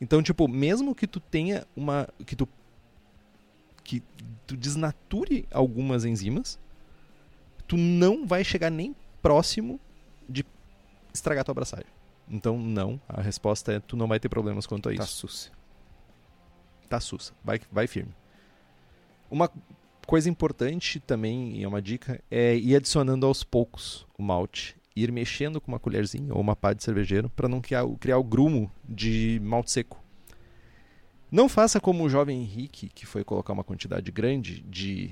Então, tipo, mesmo que tu tenha uma. que tu. que tu desnature algumas enzimas, tu não vai chegar nem próximo de estragar tua abraçagem. Então, não. A resposta é tu não vai ter problemas quanto a Tá isso. sussa. Tá sussa. Vai, vai firme. Uma coisa importante também, e é uma dica, é ir adicionando aos poucos o malte. Ir mexendo com uma colherzinha ou uma pá de cervejeiro para não criar, o- criar o grumo de malte seco. Não faça como o jovem Henrique, que foi colocar uma quantidade grande de,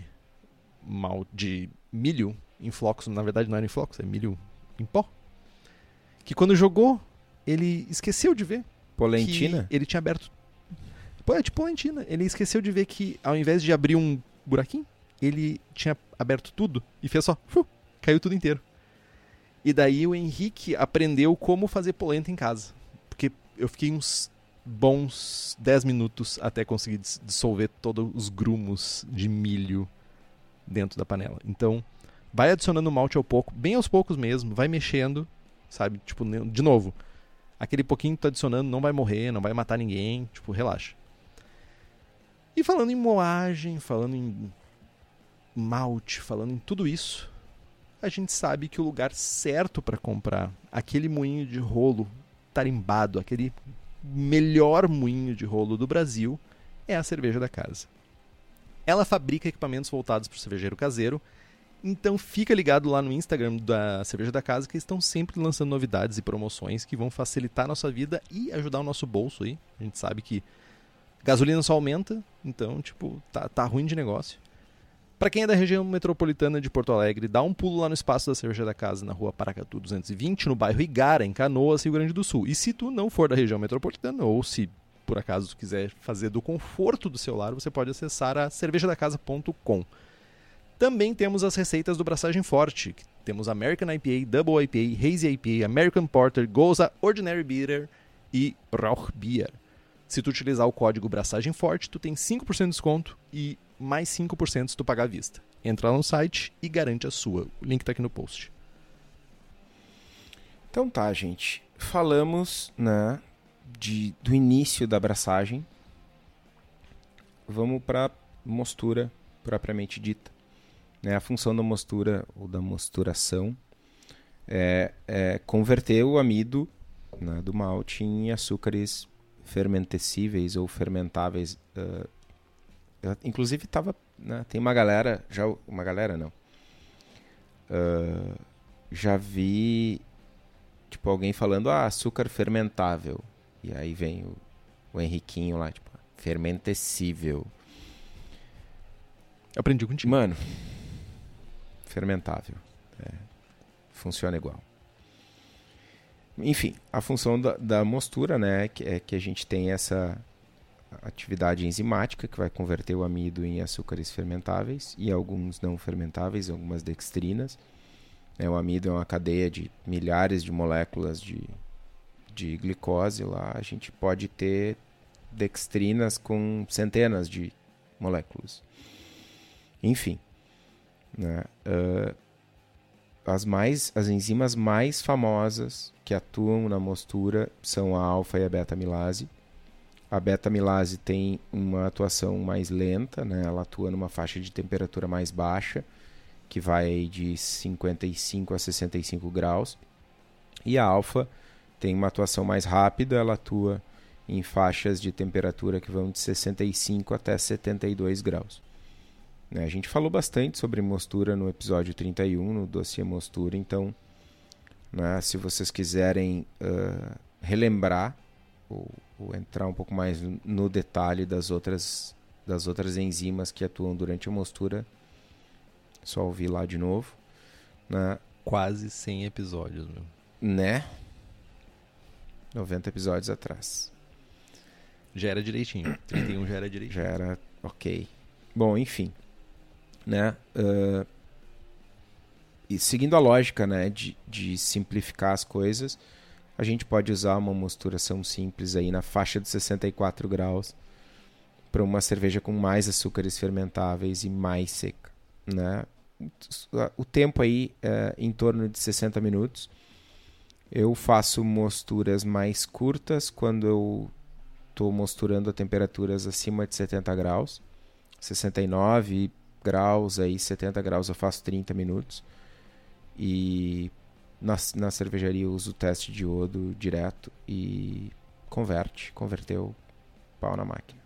mal, de milho em flocos. Na verdade, não era em flocos, é milho em pó. Que quando jogou, ele esqueceu de ver Polentina? que ele tinha aberto. Pô, é tipo lentina. Ele esqueceu de ver que ao invés de abrir um buraquinho, ele tinha aberto tudo e fez só. caiu tudo inteiro. E daí o Henrique aprendeu como fazer polenta em casa. Porque eu fiquei uns bons 10 minutos até conseguir dis- dissolver todos os grumos de milho dentro da panela. Então, vai adicionando malte ao pouco, bem aos poucos mesmo, vai mexendo, sabe? Tipo, de novo, aquele pouquinho que tu tá adicionando não vai morrer, não vai matar ninguém, tipo, relaxa. E falando em moagem, falando em malte, falando em tudo isso, a gente sabe que o lugar certo para comprar aquele moinho de rolo tarimbado, aquele melhor moinho de rolo do Brasil, é a cerveja da casa. Ela fabrica equipamentos voltados para o cervejeiro caseiro, então fica ligado lá no Instagram da Cerveja da Casa que estão sempre lançando novidades e promoções que vão facilitar a nossa vida e ajudar o nosso bolso aí. A gente sabe que gasolina só aumenta, então, tipo, tá, tá ruim de negócio. Para quem é da região metropolitana de Porto Alegre, dá um pulo lá no espaço da Cerveja da Casa, na rua Paracatu 220, no bairro Igara, em Canoas, Rio Grande do Sul. E se tu não for da região metropolitana, ou se por acaso quiser fazer do conforto do seu lar, você pode acessar a cervejadacasa.com. Também temos as receitas do Braçagem Forte. Temos American IPA, Double IPA, Hazy IPA, American Porter, Goza, Ordinary Bitter e Rauch Beer. Se tu utilizar o código Braçagem Forte, tu tem 5% de desconto e mais 5% se tu pagar à vista. Entra lá no site e garante a sua. O link tá aqui no post. Então tá, gente. Falamos, né, de, do início da abraçagem. Vamos para mostura propriamente dita. Né, a função da mostura ou da mosturação é, é converter o amido né, do malte em açúcares fermentecíveis ou fermentáveis. eu, inclusive tava, né, tem uma galera, já uma galera não. Ah, já vi tipo, alguém falando, ah, açúcar fermentável. E aí vem o, o Henriquinho lá, tipo, fermentecível. Eu aprendi contigo. Mano, fermentável. É, funciona igual. Enfim, a função da, da mostura, né, que- é que a gente tem essa atividade enzimática que vai converter o amido em açúcares fermentáveis e alguns não fermentáveis, algumas dextrinas. É, o amido é uma cadeia de milhares de moléculas de, de glicose lá. A gente pode ter dextrinas com centenas de moléculas. Enfim, né? ah, as mais as enzimas mais famosas que atuam na mostura são a alfa e a beta amilase. A beta amilase tem uma atuação mais lenta, né? Ela atua numa faixa de temperatura mais baixa, que vai de 55 a 65 graus. E a alfa tem uma atuação mais rápida, ela atua em faixas de temperatura que vão de 65 até 72 graus. Né, A gente falou bastante sobre mostura no episódio 31, no dossiê mostura, então Né? Se vocês quiserem uh, relembrar ou, ou, entrar um pouco mais no detalhe das outras, das outras enzimas que atuam durante a mostura, só ouvir lá de novo. Né? Quase 100 episódios, meu. Né? 90 episódios atrás. Já era direitinho. 31 já era direitinho. Já era ok. Bom, enfim. Né? Uh, e seguindo a lógica né, de, de simplificar as coisas, a gente pode usar uma mosturação simples aí na faixa de 64 graus para uma cerveja com mais açúcares fermentáveis e mais seca. Né? O tempo aí é em torno de 60 minutos. Eu faço mosturas mais curtas quando eu estou mosturando a temperaturas acima de 70 graus. 69 graus, aí 70 graus eu faço 30 minutos. E na, na cervejaria eu uso o teste de iodo direto e converte, converteu pau na máquina.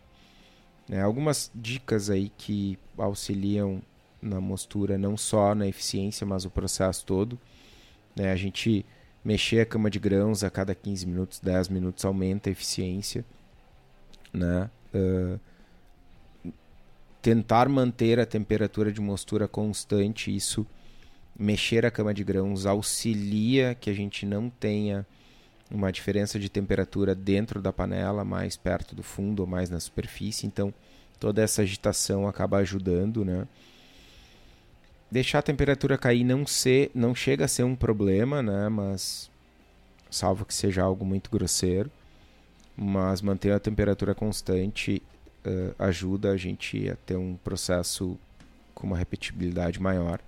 É, algumas dicas aí que auxiliam na mostura, não só na eficiência, mas o processo todo. Né? A gente mexer a cama de grãos a cada 15 minutos, 10 minutos aumenta a eficiência. Né? Uh, tentar manter a temperatura de mostura constante, isso mexer a cama de grãos auxilia que a gente não tenha uma diferença de temperatura dentro da panela, mais perto do fundo ou mais na superfície. Então, toda essa agitação acaba ajudando, né? Deixar a temperatura cair não ser, não chega a ser um problema, né? Mas salvo que seja algo muito grosseiro, mas manter a temperatura constante uh, ajuda a gente a ter um processo com uma repetibilidade maior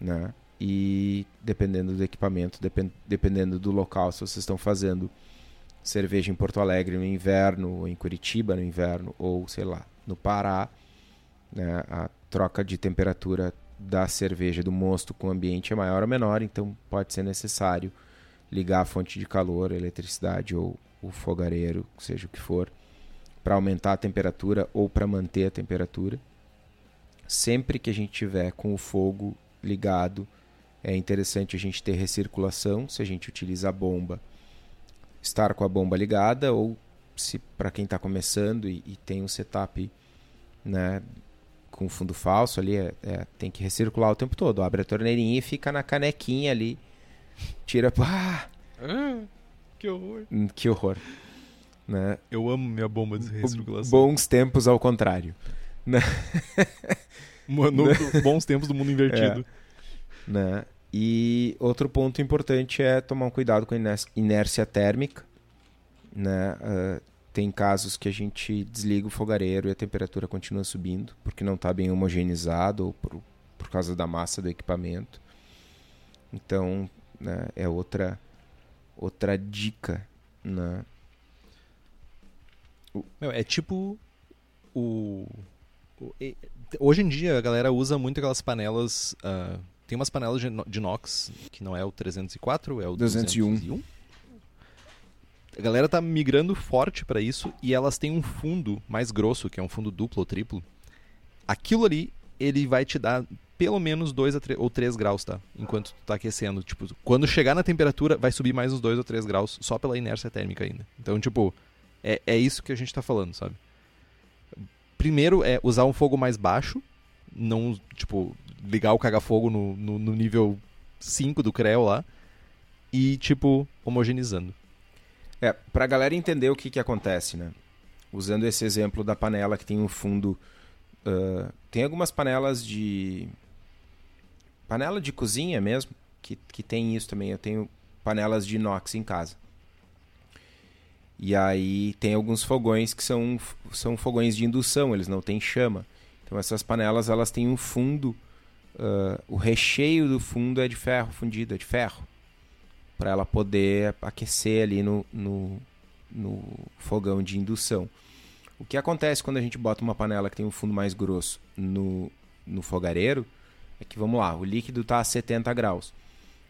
né? E dependendo do equipamento, depend, dependendo do local, se vocês estão fazendo cerveja em Porto Alegre no inverno, ou em Curitiba no inverno, ou sei lá, no Pará, né? a troca de temperatura da cerveja do mosto com o ambiente é maior ou menor, então pode ser necessário ligar a fonte de calor, eletricidade ou o fogareiro, seja o que for, para aumentar a temperatura ou para manter a temperatura. Sempre que a gente tiver com o fogo ligado. É interessante a gente ter recirculação, se a gente utiliza a bomba, estar com a bomba ligada, ou se para quem está começando e, e, tem um setup né, com fundo falso ali, é, é, tem que recircular o tempo todo. Abre a torneirinha e fica na canequinha ali. Tira. Ah, ah que horror. Hum, que horror. Né? Eu amo minha bomba de recirculação. Bons tempos ao contrário. Né? No, né? bons tempos do mundo invertido. É. Né? E outro ponto importante é tomar um cuidado com a inércia térmica. Né? Uh, tem casos que a gente desliga o fogareiro e a temperatura continua subindo, porque não está bem homogeneizado ou por, por causa da massa do equipamento. Então, né, é outra, outra dica. Né? Meu, é tipo o Hoje em dia a galera usa muito aquelas panelas. Uh, tem umas panelas de, de inox, que não é o 304, é o 201. 201. A galera tá migrando forte para isso e elas têm um fundo mais grosso, que é um fundo duplo ou triplo. Aquilo ali, ele vai te dar pelo menos 2 ou 3 graus, tá? Enquanto tu tá aquecendo. Tipo, quando chegar na temperatura, vai subir mais uns 2 ou 3 graus só pela inércia térmica ainda. Então, tipo, é, é isso que a gente tá falando, sabe? primeiro é usar um fogo mais baixo, não, tipo, ligar o caga-fogo no, no, no, nível 5 do Creo lá, e, tipo, homogeneizando. É, pra galera entender o que que acontece, né? Usando esse exemplo da panela que tem um fundo... Uh, tem algumas panelas de... Panela de cozinha mesmo, que, que tem isso também. Eu tenho panelas de inox em casa. E aí tem alguns fogões que são, são fogões de indução, eles não têm chama. Então essas panelas elas têm um fundo, uh, o recheio do fundo é de ferro fundido, é de ferro, para ela poder aquecer ali no, no, no fogão de indução. O que acontece quando a gente bota uma panela que tem um fundo mais grosso no, no fogareiro é que, vamos lá, o líquido está a 70 graus.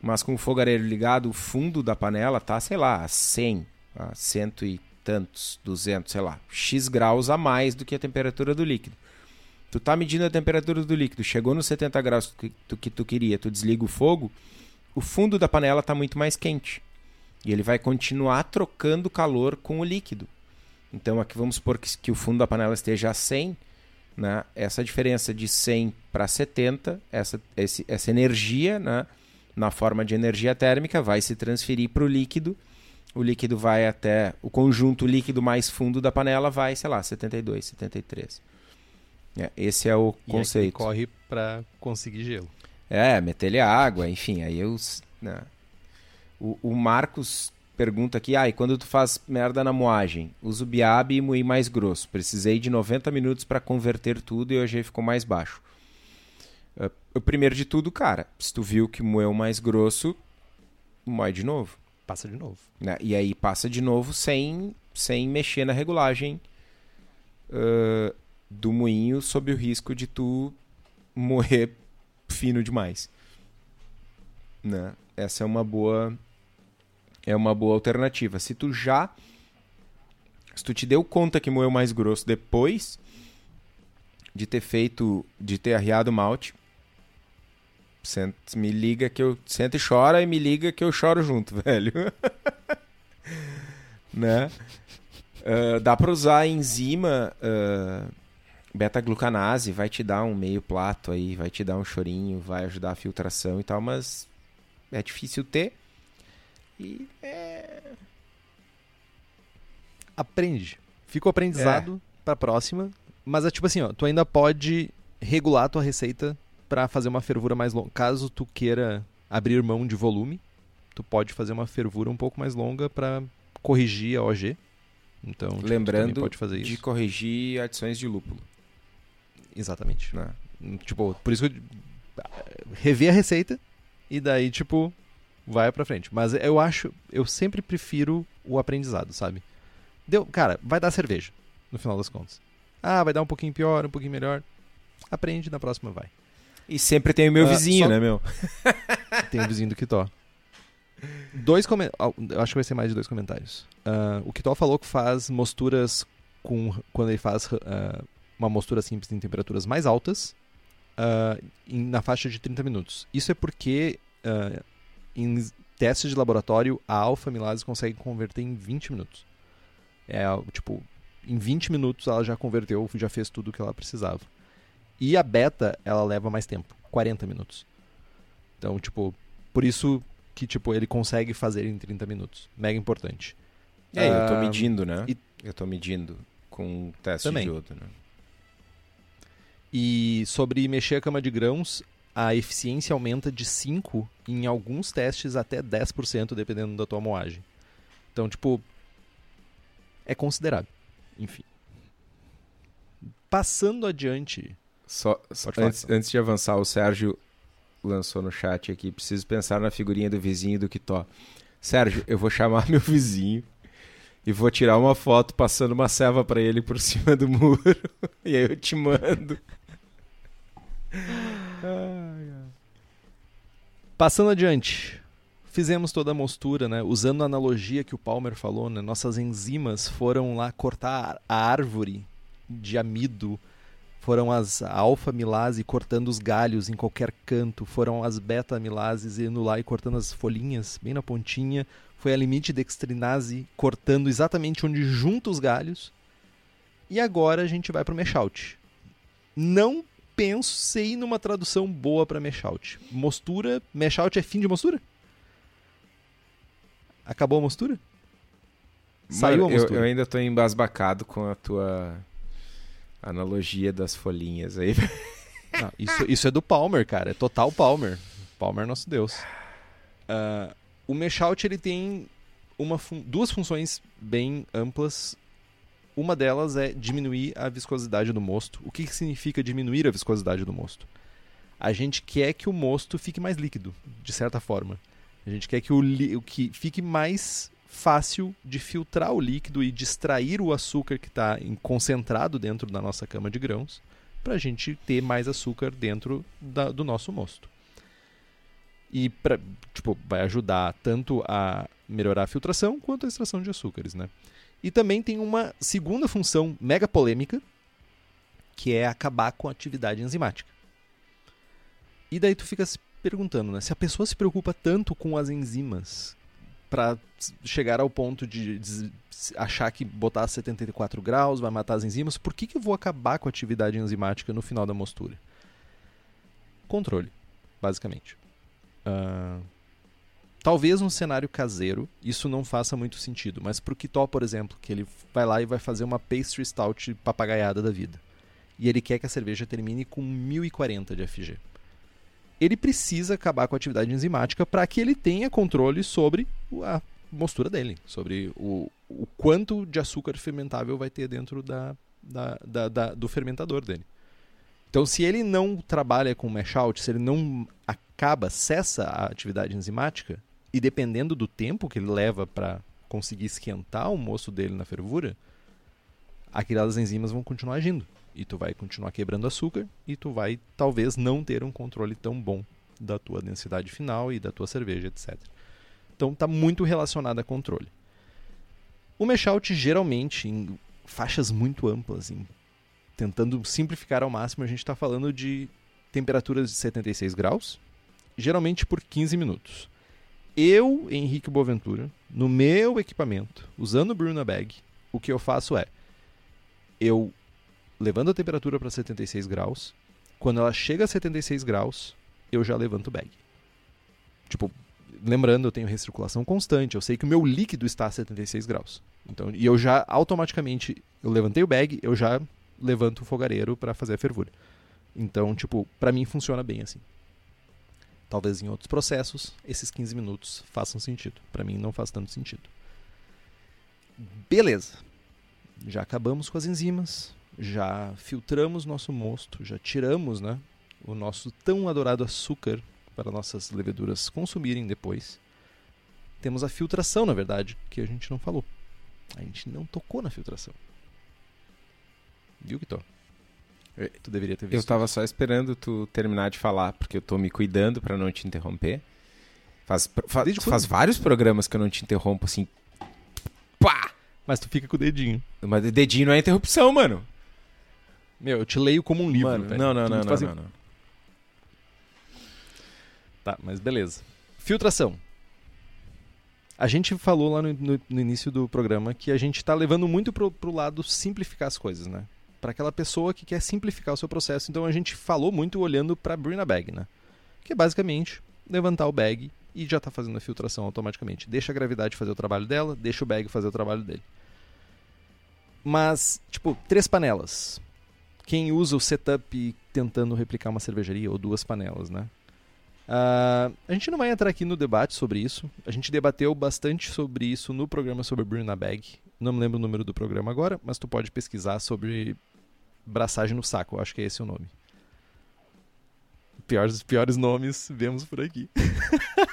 Mas com o fogareiro ligado, o fundo da panela está, sei lá, a 100, a cento e tantos, 200, sei lá, x graus a mais do que a temperatura do líquido. Tu tá medindo a temperatura do líquido, chegou nos 70 graus do que tu queria, tu desliga o fogo, o fundo da panela está muito mais quente. E ele vai continuar trocando calor com o líquido. Então aqui vamos supor que, que o fundo da panela esteja a 100, né? essa diferença de 100 para 70, essa, esse, essa energia, né? na forma de energia térmica, vai se transferir para o líquido. O líquido vai até. O conjunto líquido mais fundo da panela vai, sei lá, 72, 73. É, esse é o E conceito. aí corre para conseguir gelo. É, meter-lhe água, enfim, aí eu. né. O, o Marcos pergunta aqui, ah, e quando tu faz merda na moagem? Uso biabe e moí mais grosso. Precisei de 90 minutos para converter tudo e hoje ficou mais baixo. Uh, o primeiro de tudo, cara, se tu viu que moeu mais grosso, moe de novo. Passa de novo. né? E aí passa de novo sem, sem mexer na regulagem uh, do moinho sob o risco de tu morrer fino demais. Né? Essa é uma boa é uma boa alternativa. Se tu já se tu te deu conta que moeu mais grosso depois de ter feito de ter arriado malte, senta, me liga que eu senta e chora e me liga que eu choro junto, velho. né? Uh, dá para usar a enzima uh, beta-glucanase, vai te dar um meio plato aí, vai te dar um chorinho, vai ajudar a filtração e tal, mas é difícil ter. E é... Aprende. Fica o aprendizado pra próxima. Mas é tipo assim, ó, tu ainda pode regular a tua receita pra fazer uma fervura mais longa. Caso tu queira abrir mão de volume, tu pode fazer uma fervura um pouco mais longa pra corrigir a OG. Então, tipo, Lembrando pode fazer de isso. corrigir adições de lúpulo. Exatamente. Né? Tipo, por isso que eu rever a receita e daí, tipo, vai pra frente. Mas eu acho, eu sempre prefiro o aprendizado, sabe? Deu, cara, vai dar cerveja, no final das contas. Ah, vai dar um pouquinho pior, um pouquinho melhor. Aprende, na próxima vai. E sempre tem o meu Ah, vizinho, só- né, meu? Tem o vizinho do Kitó. Dois comentários. Eu acho que vai ser mais de dois comentários. Ah, o Kitó falou que faz mosturas com. Quando ele faz ah, uma mostura simples em temperaturas mais altas, ah, em- na faixa de 30 minutos. Isso é porque ah, em testes de laboratório a alfa-milase consegue converter em 20 minutos. É tipo, em 20 minutos ela já converteu, já fez tudo o que ela precisava. E a beta, ela leva mais tempo, 40 minutos. Então, tipo, por isso que tipo ele consegue fazer em 30 minutos. Mega importante. É, eu tô Ah, medindo, né? e- Eu tô medindo com teste Também. de iodo, né? E sobre mexer a cama de grãos, a eficiência aumenta de 5 em alguns testes até 10% dependendo da tua moagem. Então, tipo, é considerável. Enfim. Passando adiante, Só, falar, antes, antes de avançar, o Sérgio lançou no chat aqui. Preciso pensar na figurinha do vizinho do Kitó. Sérgio, eu vou chamar meu vizinho e vou tirar uma foto passando uma ceva pra ele por cima do muro. e aí eu te mando. Passando adiante, fizemos toda a mostura, né? Usando a analogia que o Palmer falou, né? Nossas enzimas foram lá cortar a árvore de amido, foram as alfa-milase cortando os galhos em qualquer canto, foram as beta-milases indo lá e cortando as folhinhas bem na pontinha, foi a limite dextrinase cortando exatamente onde junta os galhos. E agora a gente vai para o meshout. Não pensei numa tradução boa para meshout. Mostura, meshout é fim de mostura? Acabou a mostura? Saiu a Mano, eu, mostura. eu ainda tô embasbacado com a tua analogia das folhinhas aí. Não, isso, isso é do Palmer, cara. É total Palmer. Palmer é nosso Deus. Ah, o meshout ele tem uma fun- duas funções bem amplas. Uma delas é diminuir a viscosidade do mosto. O que, que significa diminuir a viscosidade do mosto? A gente quer que o mosto fique mais líquido, de certa forma. A gente quer que o que fique mais fácil de filtrar o líquido e distrair o açúcar que está concentrado dentro da nossa cama de grãos para a gente ter mais açúcar dentro da- do nosso mosto. E pra, tipo, vai ajudar tanto a melhorar a filtração quanto a extração de açúcares, né? E também tem uma segunda função mega polêmica, que é acabar com a atividade enzimática. E daí tu fica se perguntando, né? Se a pessoa se preocupa tanto com as enzimas para chegar ao ponto de, achar que botar 74 graus vai matar as enzimas, por que, que eu vou acabar com a atividade enzimática no final da mostura? Controle, basicamente. Uh, talvez num cenário caseiro isso não faça muito sentido, mas para o Kitó, por exemplo, que ele vai lá e vai fazer uma pastry stout papagaiada da vida, e ele quer que a cerveja termine com 1040 de FG ele precisa acabar com a atividade enzimática para que ele tenha controle sobre a mostura dele, sobre o, o quanto de açúcar fermentável vai ter dentro da, da, da, da, do fermentador dele. Então, se ele não trabalha com mash out, se ele não acaba, cessa a atividade enzimática, e dependendo do tempo que ele leva para conseguir esquentar o moço dele na fervura, aquelas enzimas vão continuar agindo e tu vai continuar quebrando açúcar e tu vai talvez não ter um controle tão bom da tua densidade final e da tua cerveja, etc. Então está muito relacionado a controle. O mashout geralmente em faixas muito amplas, em, tentando simplificar ao máximo, a gente está falando de temperaturas de 76 graus, geralmente por 15 minutos. Eu, Henrique Boaventura, no meu equipamento, usando o Bruna Bag, o que eu faço é eu levando a temperatura para 76 graus. Quando ela chega a 76 graus, eu já levanto o bag. Tipo, lembrando, eu tenho recirculação constante, eu sei que o meu líquido está a 76 graus. Então, e eu já automaticamente, eu levantei o bag, eu já levanto o fogareiro para fazer a fervura. Então, tipo, para mim funciona bem assim. Talvez em outros processos esses 15 minutos façam sentido. Para mim não faz tanto sentido. Beleza. Já acabamos com as enzimas, já filtramos nosso mosto, já tiramos né, o nosso tão adorado açúcar para nossas leveduras consumirem depois. Temos a filtração, na verdade, que a gente não falou. A gente não tocou na filtração. Viu, Kitor? Tu deveria ter visto. Eu estava só esperando tu terminar de falar, porque eu estou me cuidando para não te interromper. Faz, faz, faz vários programas que eu não te interrompo assim. Pá! Mas tu fica com o dedinho. Mas dedinho não é interrupção, mano. Meu, eu te leio como um livro, Mano, velho. Não, não, não, não, faz... não, não. Tá, mas beleza. Filtração. A gente falou lá no, no, no início do programa que a gente está levando muito pro, pro lado simplificar as coisas, né? Para aquela pessoa que quer simplificar o seu processo. Então a gente falou muito olhando para Brina Bag, né? Que é basicamente levantar o bag e já está fazendo a filtração automaticamente. Deixa a gravidade fazer o trabalho dela, deixa o bag fazer o trabalho dele. Mas, tipo, três panelas quem usa o setup tentando replicar uma cervejaria ou duas panelas, né? Uh, a gente não vai entrar aqui no debate sobre isso. A gente debateu bastante sobre isso no programa sobre Brew na Bag. Não me lembro o número do programa agora, mas tu pode pesquisar sobre braçagem no saco. Acho que é esse o nome. Piores, piores nomes vemos por aqui.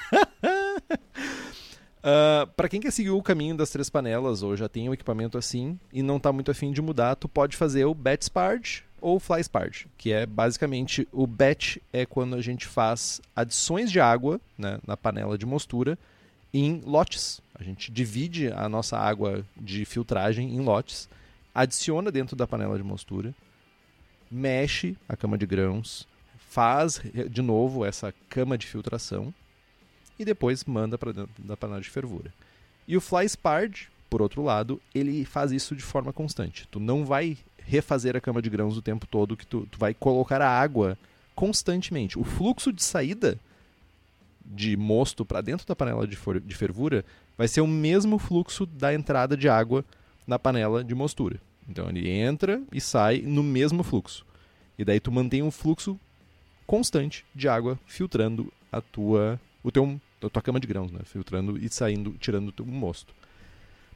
Ah, para quem quer seguir o caminho das três panelas ou já tem um equipamento assim e não está muito afim de mudar, tu pode fazer o batch sparge ou fly sparge, que é basicamente o batch é quando a gente faz adições de água né, na panela de mostura em lotes. A gente divide a nossa água de filtragem em lotes, adiciona dentro da panela de mostura, mexe a cama de grãos, faz de novo essa cama de filtração e depois manda para dentro da panela de fervura. E o Fly Spard, por outro lado, ele faz isso de forma constante. Tu não vai refazer a cama de grãos o tempo todo, que tu, tu vai colocar a água constantemente. O fluxo de saída de mosto para dentro da panela de, de fervura vai ser o mesmo fluxo da entrada de água na panela de mostura. Então ele entra e sai no mesmo fluxo. E daí tu mantém um fluxo constante de água filtrando a tua o teu a tua cama de grãos, né? Filtrando e saindo, tirando o teu mosto.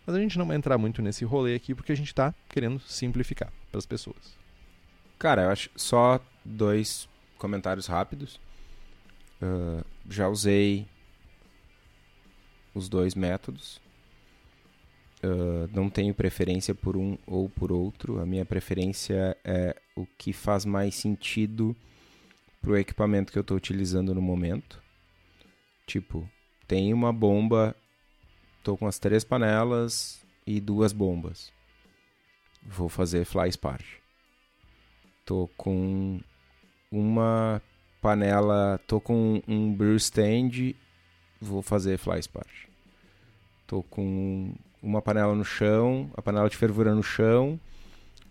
Mas a gente não vai entrar muito nesse rolê aqui porque a gente está querendo simplificar para as pessoas. Cara, eu acho só dois comentários rápidos. Uh, já usei os dois métodos. Uh, não tenho preferência por um ou por outro. A minha preferência é o que faz mais sentido para o equipamento que eu estou utilizando no momento. Tipo, tem uma bomba, tô com as três panelas e duas bombas. Vou fazer fly sparge. Tô com uma panela, tô com um brew stand, vou fazer fly sparge. Tô com uma panela no chão, a panela de fervura no chão,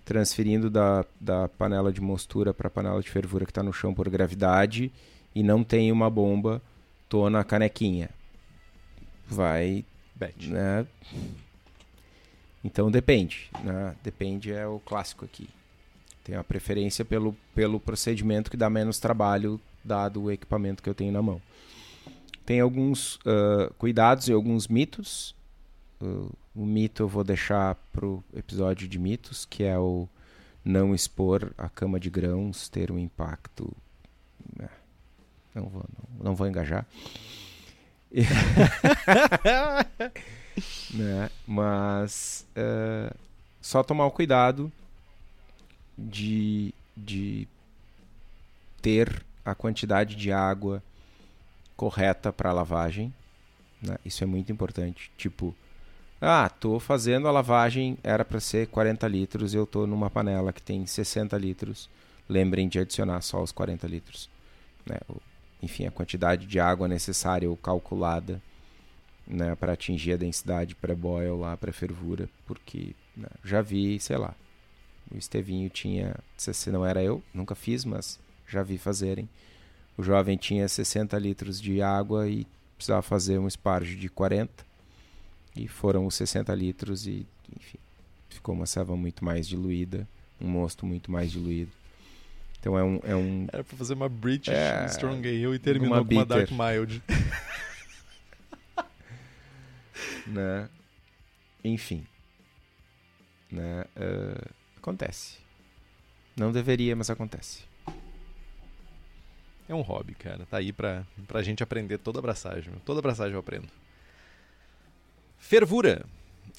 transferindo da, da panela de mostura para a panela de fervura que está no chão por gravidade e não tem uma bomba, tô na canequinha. Vai, Bet. né? Então depende, né? Depende é o clássico aqui. Tenho a preferência pelo, pelo procedimento que dá menos trabalho dado o equipamento que eu tenho na mão. Tem alguns ah, cuidados e alguns mitos. Uh, o mito eu vou deixar pro episódio de mitos, que é o não expor a cama de grãos ter um impacto. Não vou, não, não vou engajar. né? Mas eh, só tomar o cuidado de, de ter a quantidade de água correta para lavagem. né? Isso é muito importante. Tipo, ah, tô fazendo a lavagem, era para ser 40 litros, eu tô numa panela que tem 60 litros. Lembrem de adicionar só os 40 litros. né? Enfim, a quantidade de água necessária ou calculada né, para atingir a densidade pré-boil lá, pré-fervura, porque né, já vi, sei lá, o Estevinho tinha, se não era eu, nunca fiz, mas já vi fazerem. O jovem tinha 60 litros de água e precisava fazer um esparge de 40 e foram os 60 litros e, enfim, ficou uma ceva muito mais diluída, um mosto muito mais diluído. Então é um, é um Era pra fazer uma British É, Strong Ale e terminou uma com uma Dark. Mild. né? Enfim, né? eh, acontece. Não deveria, mas acontece. É um hobby, cara. Tá aí pra, pra gente aprender toda abraçagem. Toda abraçagem eu aprendo. Fervura.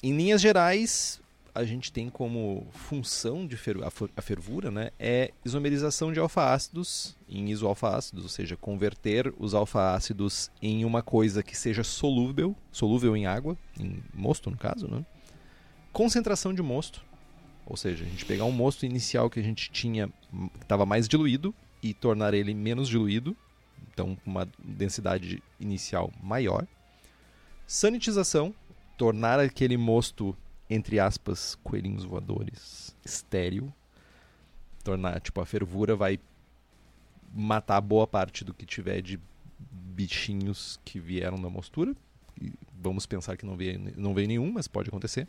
Em linhas gerais, a gente tem como função de fer a, fer- a fervura, né, é isomerização de alfa-ácidos em isoalfa-ácidos, ou seja, converter os alfa-ácidos em uma coisa que seja solúvel, solúvel em água, em mosto no caso, né? Concentração de mosto, ou seja, a gente pegar um mosto inicial que a gente tinha, que estava mais diluído, e tornar ele menos diluído, então com uma densidade inicial maior. Sanitização, tornar aquele mosto, entre aspas, coelhinhos voadores, estéril. Tornar, tipo, a fervura vai matar boa parte do que tiver de bichinhos que vieram da mostura. E vamos pensar que não veio, não veio nenhum, mas pode acontecer.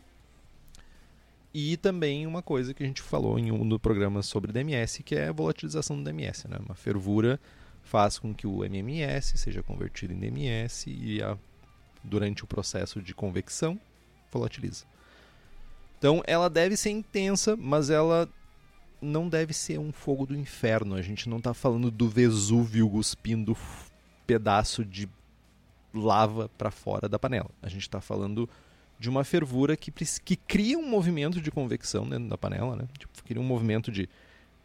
E também uma coisa que a gente falou em um do programa sobre DMS, que é a volatilização do DMS. Né? Uma fervura faz com que o MMS seja convertido em DMS e a- durante o processo de convecção volatiliza. Então ela deve ser intensa, mas ela não deve ser um fogo do inferno. A gente não está falando do Vesúvio cuspindo pedaço de lava para fora da panela. A gente está falando de uma fervura que, que cria um movimento de convecção dentro da panela, né? Tipo, cria um movimento de,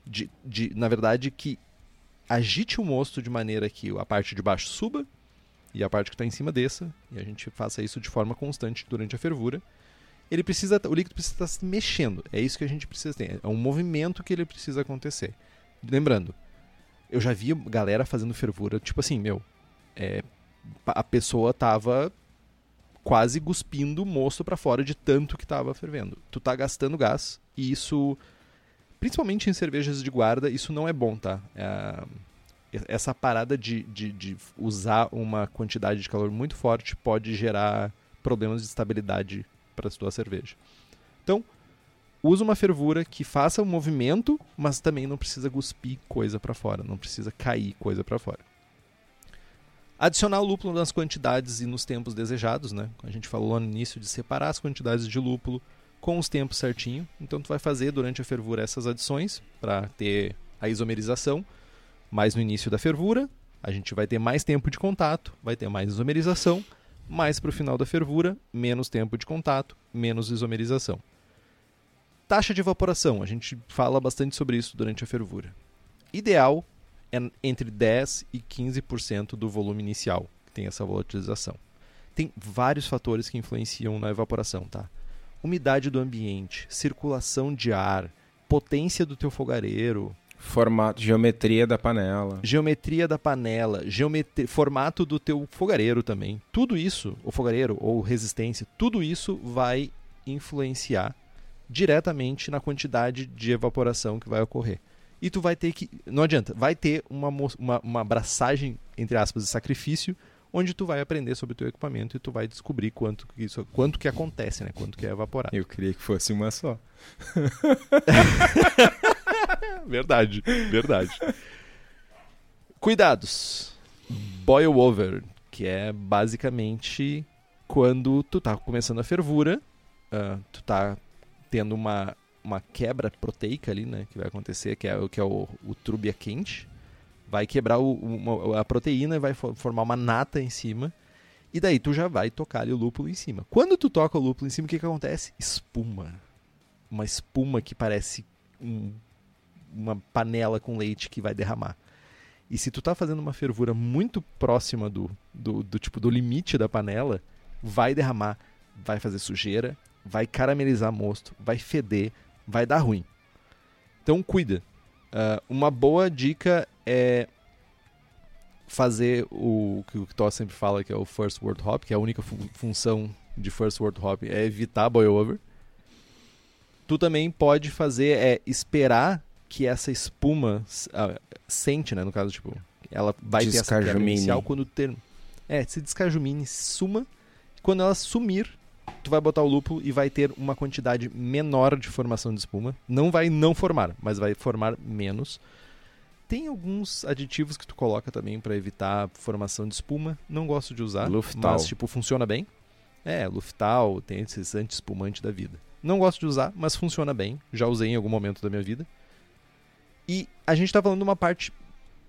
de, de, na verdade, que agite o mosto de maneira que a parte de baixo suba e a parte que está em cima desça, e a gente faça isso de forma constante durante a fervura. Ele precisa, o líquido precisa estar se mexendo. É isso que a gente precisa ter. É um movimento que ele precisa acontecer. Lembrando, eu já vi galera fazendo fervura, tipo assim, meu, é, a pessoa tava quase cuspindo o mosto para fora de tanto que tava fervendo. Tu tá gastando gás e isso, principalmente em cervejas de guarda, isso não é bom, tá? É, essa parada de, de, de usar uma quantidade de calor muito forte pode gerar problemas de estabilidade para tua cerveja. Então, usa uma fervura que faça um movimento, mas também não precisa cuspir coisa para fora, não precisa cair coisa para fora. Adicionar o lúpulo nas quantidades e nos tempos desejados, né? A gente falou lá no início de separar as quantidades de lúpulo com os tempos certinho. Então tu vai fazer durante a fervura essas adições para ter a isomerização. Mas no início da fervura, a gente vai ter mais tempo de contato, vai ter mais isomerização. Mais para o final da fervura, menos tempo de contato, menos isomerização. Taxa de evaporação, a gente fala bastante sobre isso durante a fervura. Ideal é entre 10 e 15% do volume inicial que tem essa volatilização. Tem vários fatores que influenciam na evaporação, tá? Umidade do ambiente, circulação de ar, potência do teu fogareiro, Formato, geometria da panela. Geometria da panela, geometria, formato do teu fogareiro também. Tudo isso, o fogareiro ou resistência, tudo isso vai influenciar diretamente na quantidade de evaporação que vai ocorrer. E tu vai ter que. Não adianta, vai ter uma, uma, uma abraçagem, entre aspas, de sacrifício, onde tu vai aprender sobre o teu equipamento e tu vai descobrir quanto que, isso, quanto que acontece, né? Quanto que é evaporado. Eu queria que fosse uma só. verdade, verdade. Cuidados. Boil over, que é basicamente quando tu tá começando a fervura, uh, tu tá tendo uma, uma quebra proteica ali, né? Que vai acontecer, que é, que é o, o trúbia quente. Vai quebrar o, uma, a proteína e vai formar uma nata em cima. E daí tu já vai tocar ali o lúpulo em cima. Quando tu toca o lúpulo em cima, o que, que acontece? Espuma. Uma espuma que parece um, uma panela com leite que vai derramar. E se tu tá fazendo uma fervura muito próxima do, do, do tipo do limite da panela, vai derramar, vai fazer sujeira, vai caramelizar mosto, vai feder, vai dar ruim. Então cuida. Uh, uma boa dica é fazer o que o Tó sempre fala que é o first word hop, que é a única fu função de first word hop é evitar boil over. Tu também pode fazer é esperar que essa espuma uh, sente, né, no caso tipo, ela vai ter essa quebra inicial quando o termo é, se descajumine, suma. Quando ela sumir, tu vai botar o lúpulo e vai ter uma quantidade menor de formação de espuma. Não vai não formar, mas vai formar menos. Tem alguns aditivos que tu coloca também para evitar formação de espuma. Não gosto de usar, Luftal. mas tipo funciona bem. É, Luftal, tem esses anti-espumante da vida. Não gosto de usar, mas funciona bem. Já usei em algum momento da minha vida. E a gente está falando de uma parte,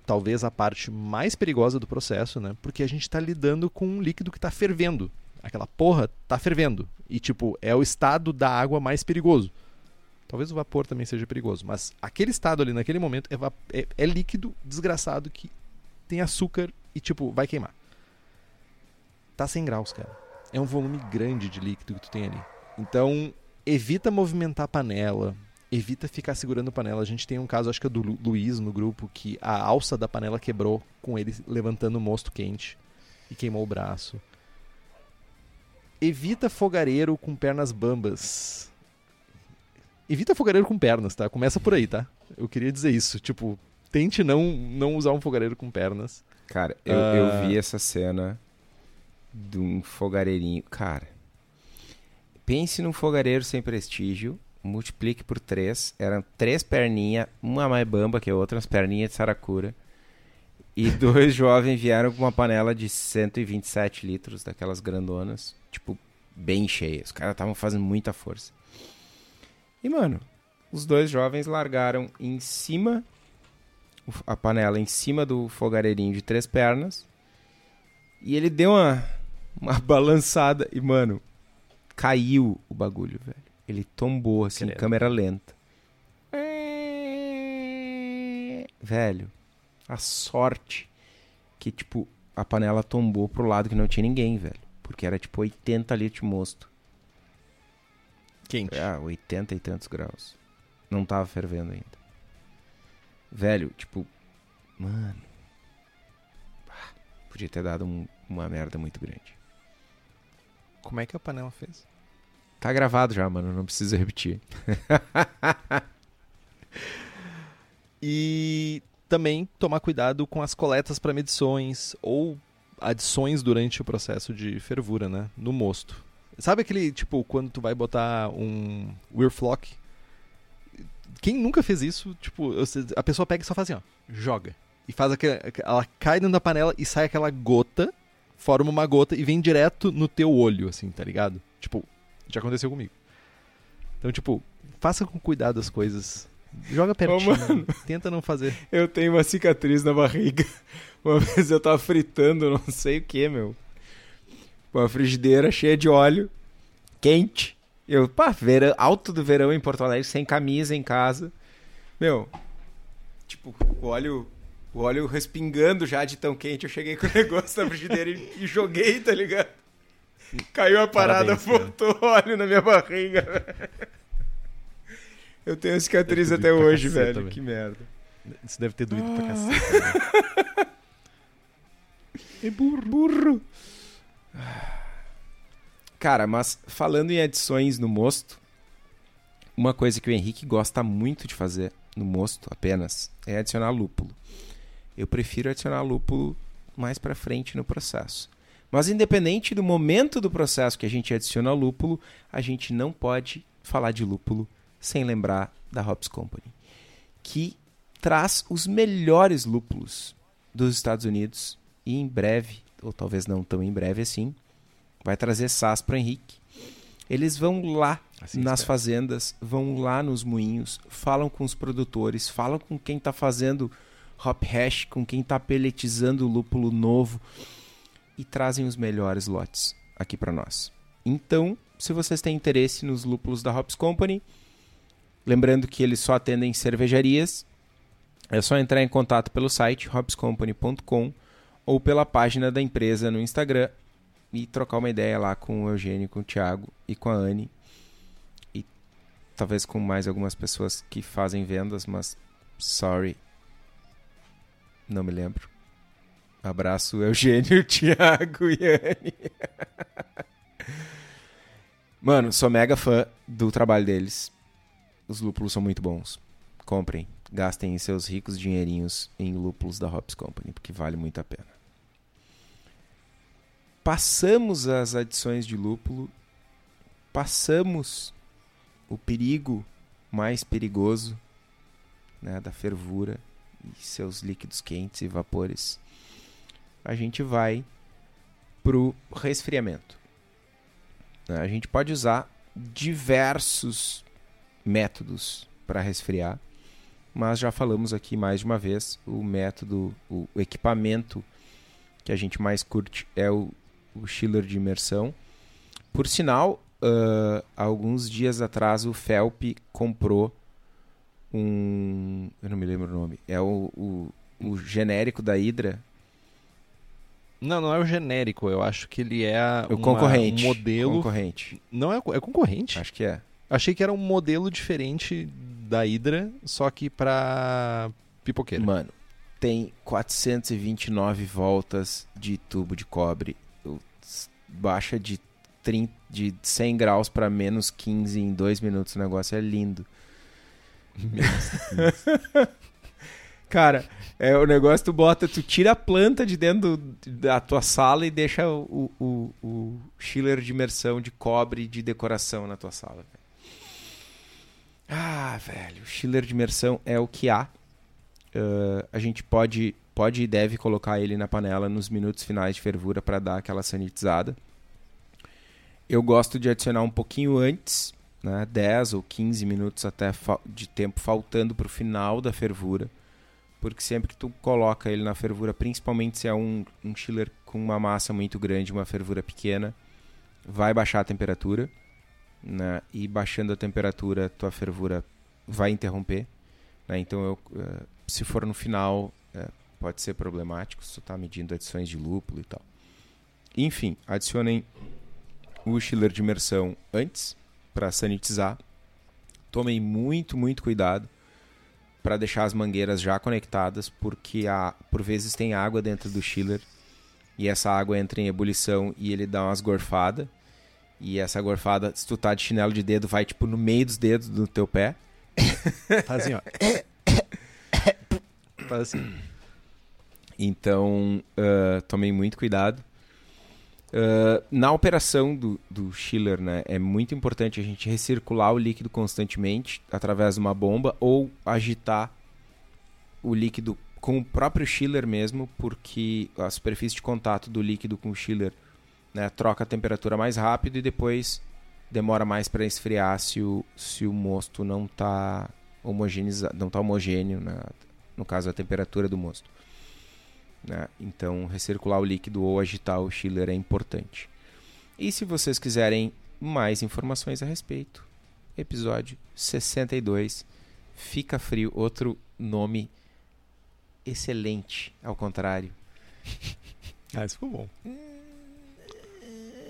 talvez a parte mais perigosa do processo, né? Porque a gente está lidando com um líquido que está fervendo aquela porra tá fervendo. E, tipo, é o estado da água mais perigoso. Talvez o vapor também seja perigoso, mas aquele estado ali, naquele momento, é, é, é líquido desgraçado que tem açúcar e, tipo, vai queimar. Tá 100 graus, cara. É um volume grande de líquido que tu tem ali. Então, evita movimentar a panela, evita ficar segurando a panela. A gente tem um caso, acho que é do Lu Luiz no grupo, que a alça da panela quebrou com ele levantando o mosto quente e queimou o braço. Evita fogareiro com pernas bambas. Evita fogareiro com pernas, tá? Começa por aí, tá? Eu queria dizer isso. Tipo, tente não, não usar um fogareiro com pernas. Cara, eu, uh... eu vi essa cena de um fogareirinho. Cara, pense num fogareiro sem prestígio, multiplique por três. Eram três perninhas, uma mais bamba que a outra, umas perninhas de saracura. E dois jovens vieram com uma panela de 127 litros, daquelas grandonas, tipo, bem cheia. Os caras estavam fazendo muita força. E, mano, os dois jovens largaram em cima, a panela em cima do fogareirinho de três pernas. E ele deu uma, uma balançada e, mano, caiu o bagulho, velho. Ele tombou, assim, câmera lenta. Velho, a sorte que, tipo, a panela tombou pro lado que não tinha ninguém, velho. Porque era tipo 80 litros de mosto. Quente. Ah, 80 e tantos graus. Não tava fervendo ainda. Velho, tipo, mano. Ah, podia ter dado um, uma merda muito grande. Como é que a panela fez? Tá gravado já, mano. Não preciso repetir. e também tomar cuidado com as coletas para medições ou adições durante o processo de fervura, né? No mosto. Sabe aquele, tipo, quando tu vai botar um Weirflock? Quem nunca fez isso, tipo, a pessoa pega e só faz assim, ó, joga. E faz aquela, ela cai dentro da panela e sai aquela gota, forma uma gota e vem direto no teu olho, assim, tá ligado? Tipo, já aconteceu comigo. Então, tipo, faça com cuidado as coisas Joga pertinho. Ô, tenta não fazer. Eu tenho uma cicatriz na barriga. Uma vez eu tava fritando, não sei o que, meu. Uma frigideira cheia de óleo, quente. Eu, pá, verão, alto do verão em Porto Alegre, sem camisa em casa. Meu, tipo, o óleo, o óleo respingando já de tão quente. Eu cheguei com o negócio na frigideira e, e joguei, tá ligado? Caiu a parada, voltou óleo na minha barriga. Eu tenho cicatriz até hoje, velho. Também. Que merda. Isso deve ter doído pra cacete. Né? É burro. Burro. Cara, mas falando em adições no mosto, uma coisa que o Henrique gosta muito de fazer no mosto apenas é adicionar lúpulo. Eu prefiro adicionar lúpulo mais para frente no processo. Mas independente do momento do processo que a gente adiciona lúpulo, a gente não pode falar de lúpulo sem lembrar da Hops Company, que traz os melhores lúpulos dos Estados Unidos e em breve, ou talvez não tão em breve assim, vai trazer SAS para o Henrique. Eles vão lá assim nas espero. fazendas, vão lá nos moinhos, falam com os produtores, falam com quem está fazendo hop hash, com quem está pelletizando o lúpulo novo e trazem os melhores lotes aqui para nós. Então, se vocês têm interesse nos lúpulos da Hops Company, lembrando que eles só atendem cervejarias, é só entrar em contato pelo site hopscompany.com ou pela página da empresa no Instagram e trocar uma ideia lá com o Eugênio, com o Thiago e com a Anne. E talvez com mais algumas pessoas que fazem vendas, mas sorry. Não me lembro. Abraço Eugênio, Thiago e Anne. Mano, sou mega fã do trabalho deles. Os lúpulos são muito bons. Comprem, gastem seus ricos dinheirinhos em lúpulos da Hops Company, porque vale muito a pena passamos as adições de lúpulo, passamos o perigo mais perigoso né, da fervura e seus líquidos quentes e vapores, a gente vai para o resfriamento. Né, a gente pode usar diversos métodos para resfriar, mas já falamos aqui mais de uma vez o método, o equipamento que a gente mais curte é o o chiller de imersão. Por sinal, uh, alguns dias atrás o Felp comprou um. Eu não me lembro o nome. É o, o, o genérico da Hydra. Não, não é o genérico. Eu acho que ele é o uma, concorrente. um modelo. Concorrente. Não é, é concorrente? Acho que é. Achei que era um modelo diferente da Hydra, só que pra pipoqueira. Mano, tem 429 voltas de tubo de cobre baixa de, 30, de 100 graus para menos 15 em 2 minutos. O negócio é lindo. Cara, é o negócio tu bota, tu tira a planta de dentro da tua sala e deixa o, o, o chiller de imersão de cobre de decoração na tua sala. Ah, velho, o chiller de imersão é o que há. Uh, a gente pode pode e deve colocar ele na panela nos minutos finais de fervura para dar aquela sanitizada. Eu gosto de adicionar um pouquinho antes, né, 10 ou 15 minutos até de tempo faltando para o final da fervura, porque sempre que tu coloca ele na fervura, principalmente se é um, um chiller com uma massa muito grande, uma fervura pequena, vai baixar a temperatura, né, e baixando a temperatura, tua fervura vai interromper. Né, então, eu, uh, se for no final, uh, pode ser problemático se você está medindo adições de lúpulo e tal. Enfim, adicionem o chiller de imersão antes para sanitizar. Tomem muito, muito cuidado para deixar as mangueiras já conectadas, porque há, por vezes tem água dentro do chiller e essa água entra em ebulição e ele dá umas gorfadas. E essa gorfada, se tu tá de chinelo de dedo, vai tipo no meio dos dedos do teu pé. Faz assim, ó. Faz assim. Então, uh, tomem muito cuidado. Uh, na operação do, do chiller, né, é muito importante a gente recircular o líquido constantemente através de uma bomba ou agitar o líquido com o próprio chiller mesmo, porque a superfície de contato do líquido com o chiller né, troca a temperatura mais rápido e depois demora mais para esfriar se o, se o mosto não está não tá homogêneo, né, no caso a temperatura do mosto. Né? Então, recircular o líquido ou agitar o chiller é importante. E se vocês quiserem mais informações a respeito, episódio 62, Fica Frio, outro nome excelente, ao contrário. ah, isso ficou bom.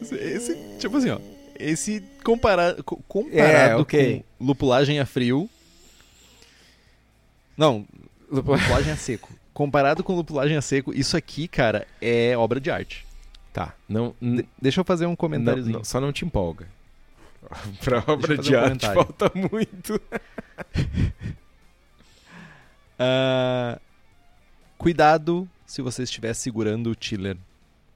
Esse, esse, tipo assim, ó. Esse compara comparado é, okay. com lupulagem a frio. Não, Lupulagem a seco. Comparado com lupulagem a seco, isso aqui, cara, é obra de arte. Tá, não, De- deixa eu fazer um comentáriozinho. não, só não te empolga. pra obra de um arte falta muito. Ah, cuidado se você estiver segurando o tiller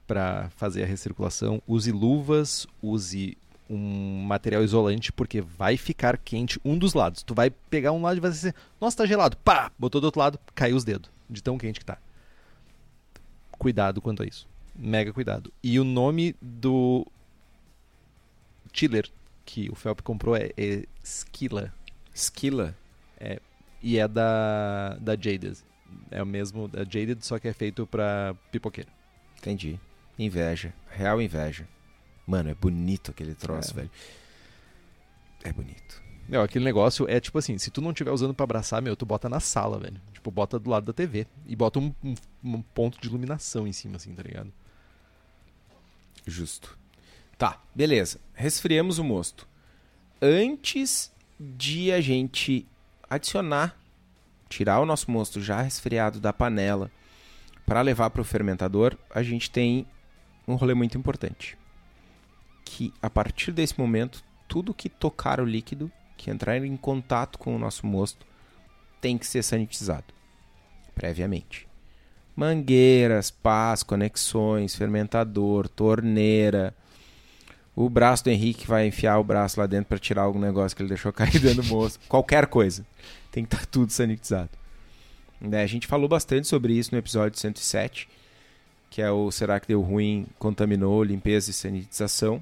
para fazer a recirculação. Use luvas, use um material isolante, porque vai ficar quente um dos lados. Tu vai pegar um lado e vai dizer, nossa, tá gelado. Pá! Botou do outro lado, caiu os dedos, de tão quente que tá. Cuidado quanto a isso. Mega cuidado. E o nome do tiller que o Felp comprou é, é Skilla. Esquila. E é da, da Jaded. É o mesmo da Jaded, só que é feito pra pipoqueiro. Entendi. Inveja. Real inveja. Mano, é bonito aquele troço, É. velho. É bonito. Meu, aquele negócio é tipo assim, se tu não estiver usando pra abraçar, meu, tu bota na sala, velho. Tipo, bota do lado da TV. E bota um, um- um ponto de iluminação em cima, assim, tá ligado? Justo. Tá, beleza. Resfriamos o mosto. Antes de a gente adicionar, tirar o nosso mosto já resfriado da panela para levar para o fermentador, a gente tem um rolê muito importante. Que a partir desse momento, tudo que tocar o líquido, que entrar em contato com o nosso mosto, tem que ser sanitizado previamente mangueiras, pás, conexões, fermentador, torneira. O braço do Henrique vai enfiar o braço lá dentro para tirar algum negócio que ele deixou cair dentro do moço. Qualquer coisa. Tem que estar tudo sanitizado. Né, A gente falou bastante sobre isso no episódio 107, que é o Será que deu ruim, contaminou, limpeza e sanitização.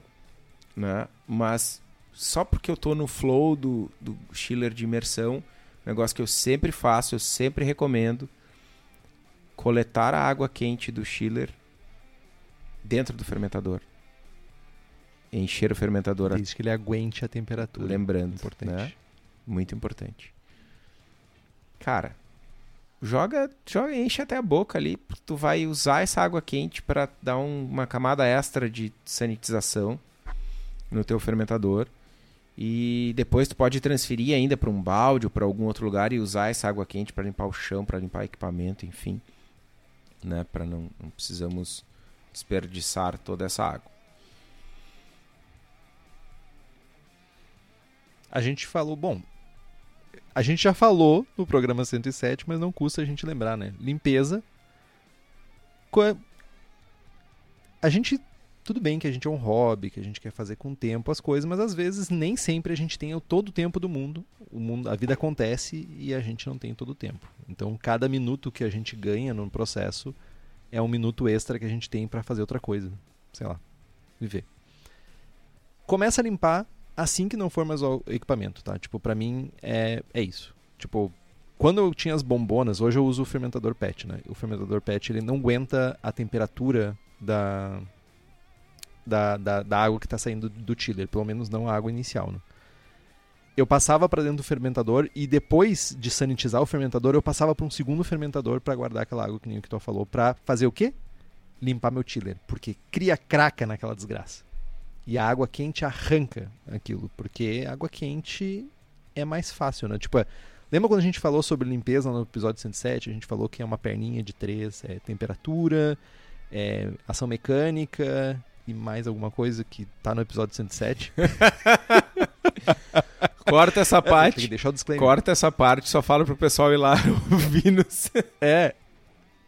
Né? Mas só porque eu tô no flow do, do chiller de imersão, negócio que eu sempre faço, eu sempre recomendo, coletar a água quente do chiller dentro do fermentador. Encher o fermentador, Desde que ele aguente a temperatura. lembrando, Importante. né? Muito importante. Cara, joga, joga, enche até a boca ali, tu vai usar essa água quente para dar um- uma camada extra de sanitização no teu fermentador. E depois tu pode transferir ainda para um balde ou para algum outro lugar e usar essa água quente para limpar o chão, para limpar equipamento, enfim, né, para não, não precisamos desperdiçar toda essa água. A gente falou, bom, a gente já falou no programa 107, mas não custa a gente lembrar, né? Limpeza. A gente, tudo bem que a gente é um hobby, que a gente quer fazer com o tempo as coisas, mas às vezes nem sempre a gente tem todo o tempo do mundo. O mundo, a vida acontece e a gente não tem todo o tempo. Então, cada minuto que a gente ganha no processo é um minuto extra que a gente tem para fazer outra coisa, sei lá, viver. Começa a limpar assim que não for mais o equipamento, tá? Tipo, pra mim é, é isso. Tipo, quando eu tinha as bombonas, hoje eu uso o fermentador PET, né? O fermentador PET, ele não aguenta a temperatura da da, da, da água que está saindo do chiller, pelo menos não a água inicial, né? Eu passava para dentro do fermentador e depois de sanitizar o fermentador, eu passava para um segundo fermentador para guardar aquela água que nem o tu falou, para fazer o quê? Limpar meu chiller, porque cria craca naquela desgraça. E a água quente arranca aquilo, porque água quente é mais fácil, né? Tipo, é- lembra quando a gente falou sobre limpeza no episódio 107? A gente falou que é uma perninha de três, é temperatura, é ação mecânica e mais alguma coisa que tá no episódio 107. Corta essa É, parte. deixar o disclaimer. Corta essa parte, só fala pro pessoal ir lá ouvir nos... É,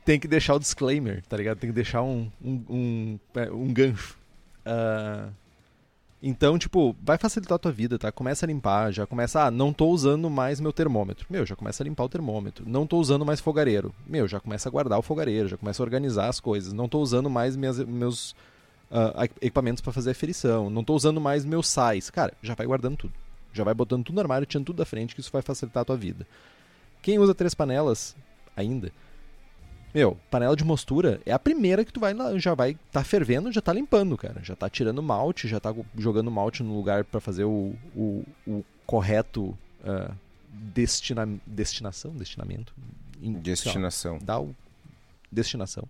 tem que deixar o disclaimer, tá ligado? Tem que deixar um, um, um, é, um gancho. Ah, então, tipo, vai facilitar a tua vida, tá? Começa a limpar, já começa, ah, não tô usando mais meu termômetro. Meu, já começa a limpar o termômetro. Não tô usando mais fogareiro. Meu, já começa a guardar o fogareiro, já começa a organizar as coisas. Não tô usando mais minhas, meus ah, equipamentos para fazer aferição. Não tô usando mais meus sais. Cara, já vai guardando tudo. Já vai botando tudo no armário, tirando tudo da frente, que isso vai facilitar a tua vida. Quem usa três panelas ainda, meu, panela de mostura é a primeira que tu vai lá, já vai tá fervendo, já tá limpando, cara. Já tá tirando malte, já tá jogando malte no lugar para fazer o, o, o correto ah, destina, destinação, destinamento, Em- lá, Destinação. dá o destinação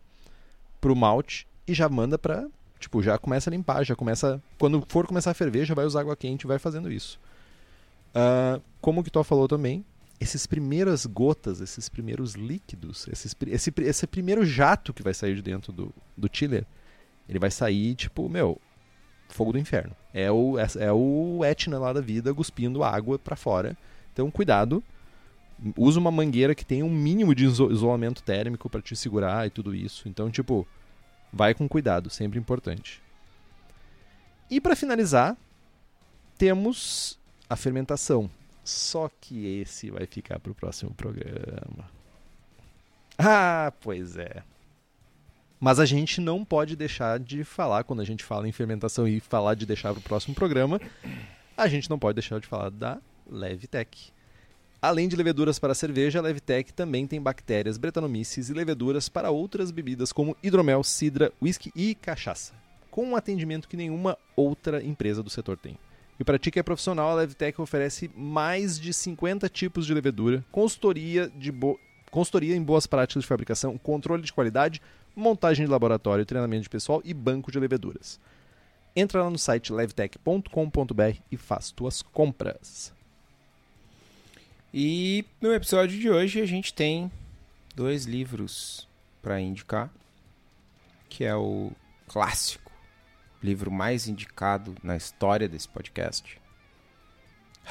pro malte e já manda pra, tipo, já começa a limpar, já começa, quando for começar a ferver, já vai usar água quente vai fazendo isso. Ah, como o tu falou também, esses primeiras gotas, esses primeiros líquidos, esses, esse, esse primeiro jato que vai sair de dentro do, do chiller, ele vai sair, tipo, meu, fogo do inferno. É o, é, é o Etna lá da vida cuspindo água para fora. Então, cuidado. Usa uma mangueira que tenha um mínimo de isolamento térmico para te segurar e tudo isso. Então, tipo, vai com cuidado, sempre importante. E para finalizar, temos a fermentação. Só que esse vai ficar para o próximo programa. Ah, pois é. Mas a gente não pode deixar de falar, quando a gente fala em fermentação e falar de deixar para o próximo programa, a gente não pode deixar de falar da Levtech. Além de leveduras para cerveja, a Levtech também tem bactérias, bretanomices e leveduras para outras bebidas como hidromel, cidra, whisky e cachaça, com um atendimento que nenhuma outra empresa do setor tem. E para ti que é profissional, a Levtech oferece mais de 50 tipos de levedura, consultoria, de bo... consultoria em boas práticas de fabricação, controle de qualidade, montagem de laboratório, treinamento de pessoal e banco de leveduras. Entra lá no site levtech.com.br e faz tuas compras. E no episódio de hoje a gente tem dois livros para indicar, que é o clássico, livro mais indicado na história desse podcast,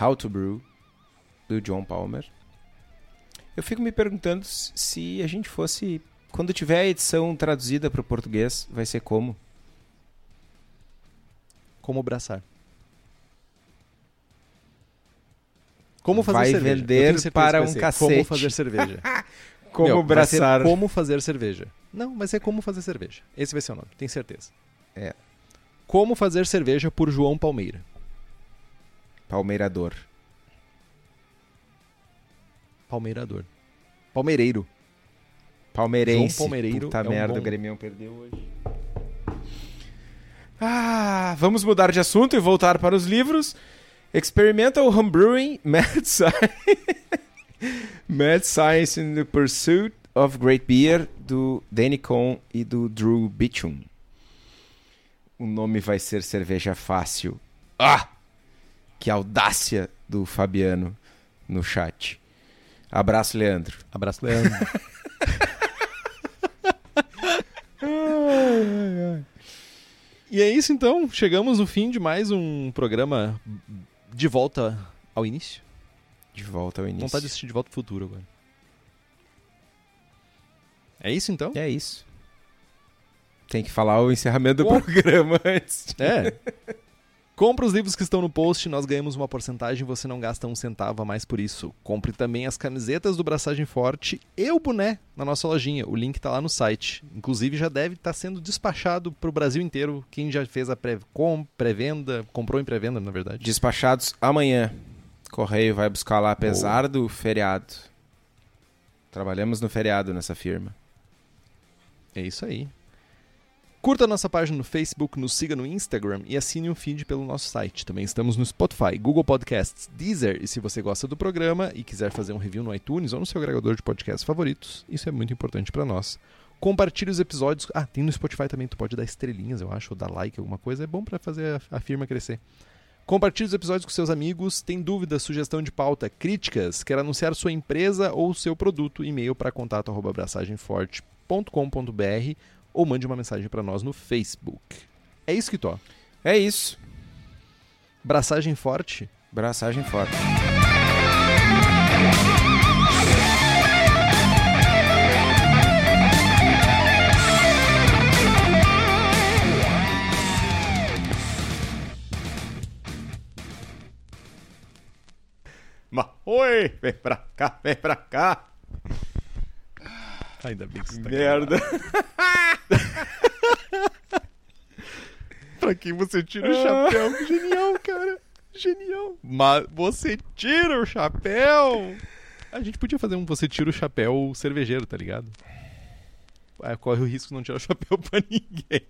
How to Brew, do John Palmer. Eu fico me perguntando se a gente fosse quando tiver a edição traduzida para o português, vai ser como? Como abraçar. Como fazer vai cerveja. vender para um cacete. Como fazer cerveja. como Meu, abraçar. como fazer cerveja. Não, vai ser como fazer cerveja. Esse vai ser o nome, tenho certeza. É. Como fazer cerveja por João Palmeira. Palmeirador. Palmeirador. Palmeireiro. Palmeirense. João Palmeireiro Puta é um merda, bom- o Grêmio perdeu hoje. Ah, vamos mudar de assunto e voltar para os livros. Experimental Homebrewing, Mad Science, Mad Science in the Pursuit of Great Beer, do Danny Cohn e do Drew Beecham. O nome vai ser cerveja fácil. Ah! Que audácia do Fabiano no chat. Abraço, Leandro. Abraço, Leandro. e é isso então. Chegamos no fim de mais um programa de volta ao início. De volta ao início. Vontade de assistir de volta ao futuro agora. É isso então? É isso. Tem que falar o encerramento do Bom. programa antes. É. Compre os livros que estão no post, nós ganhamos uma porcentagem, você não gasta um centavo a mais por isso. Compre também as camisetas do Braçagem Forte e o boné na nossa lojinha. O link tá lá no site. Inclusive já deve estar sendo despachado pro Brasil inteiro. Quem já fez a pré-venda, comprou em pré-venda, na verdade. Despachados amanhã. Correio vai buscar lá, apesar do feriado. Trabalhamos no feriado nessa firma. É isso aí. Curta nossa página no Facebook, nos siga no Instagram e assine um feed pelo nosso site. Também estamos no Spotify, Google Podcasts, Deezer e se você gosta do programa e quiser fazer um review no iTunes ou no seu agregador de podcasts favoritos, isso é muito importante para nós. Compartilhe os episódios. Ah, tem no Spotify também, tu pode dar estrelinhas, eu acho, ou dar like, alguma coisa. É bom para fazer a, firma crescer. Compartilhe os episódios com seus amigos. Tem dúvidas, sugestão de pauta, críticas, quer anunciar sua empresa ou seu produto? E-mail para contato arroba abraçagemforte.com.br ou mande uma mensagem para nós no Facebook. É isso que tô. É isso. Braçagem forte. Braçagem forte. Ma, oi, vem pra cá, vem pra cá. Ainda bem que você tá Merda. Pra quem você tira o chapéu? Genial, cara. Genial. Mas você tira o chapéu. A gente podia fazer um você tira o chapéu cervejeiro, tá ligado? Ah, corre o risco de não tirar o chapéu pra ninguém.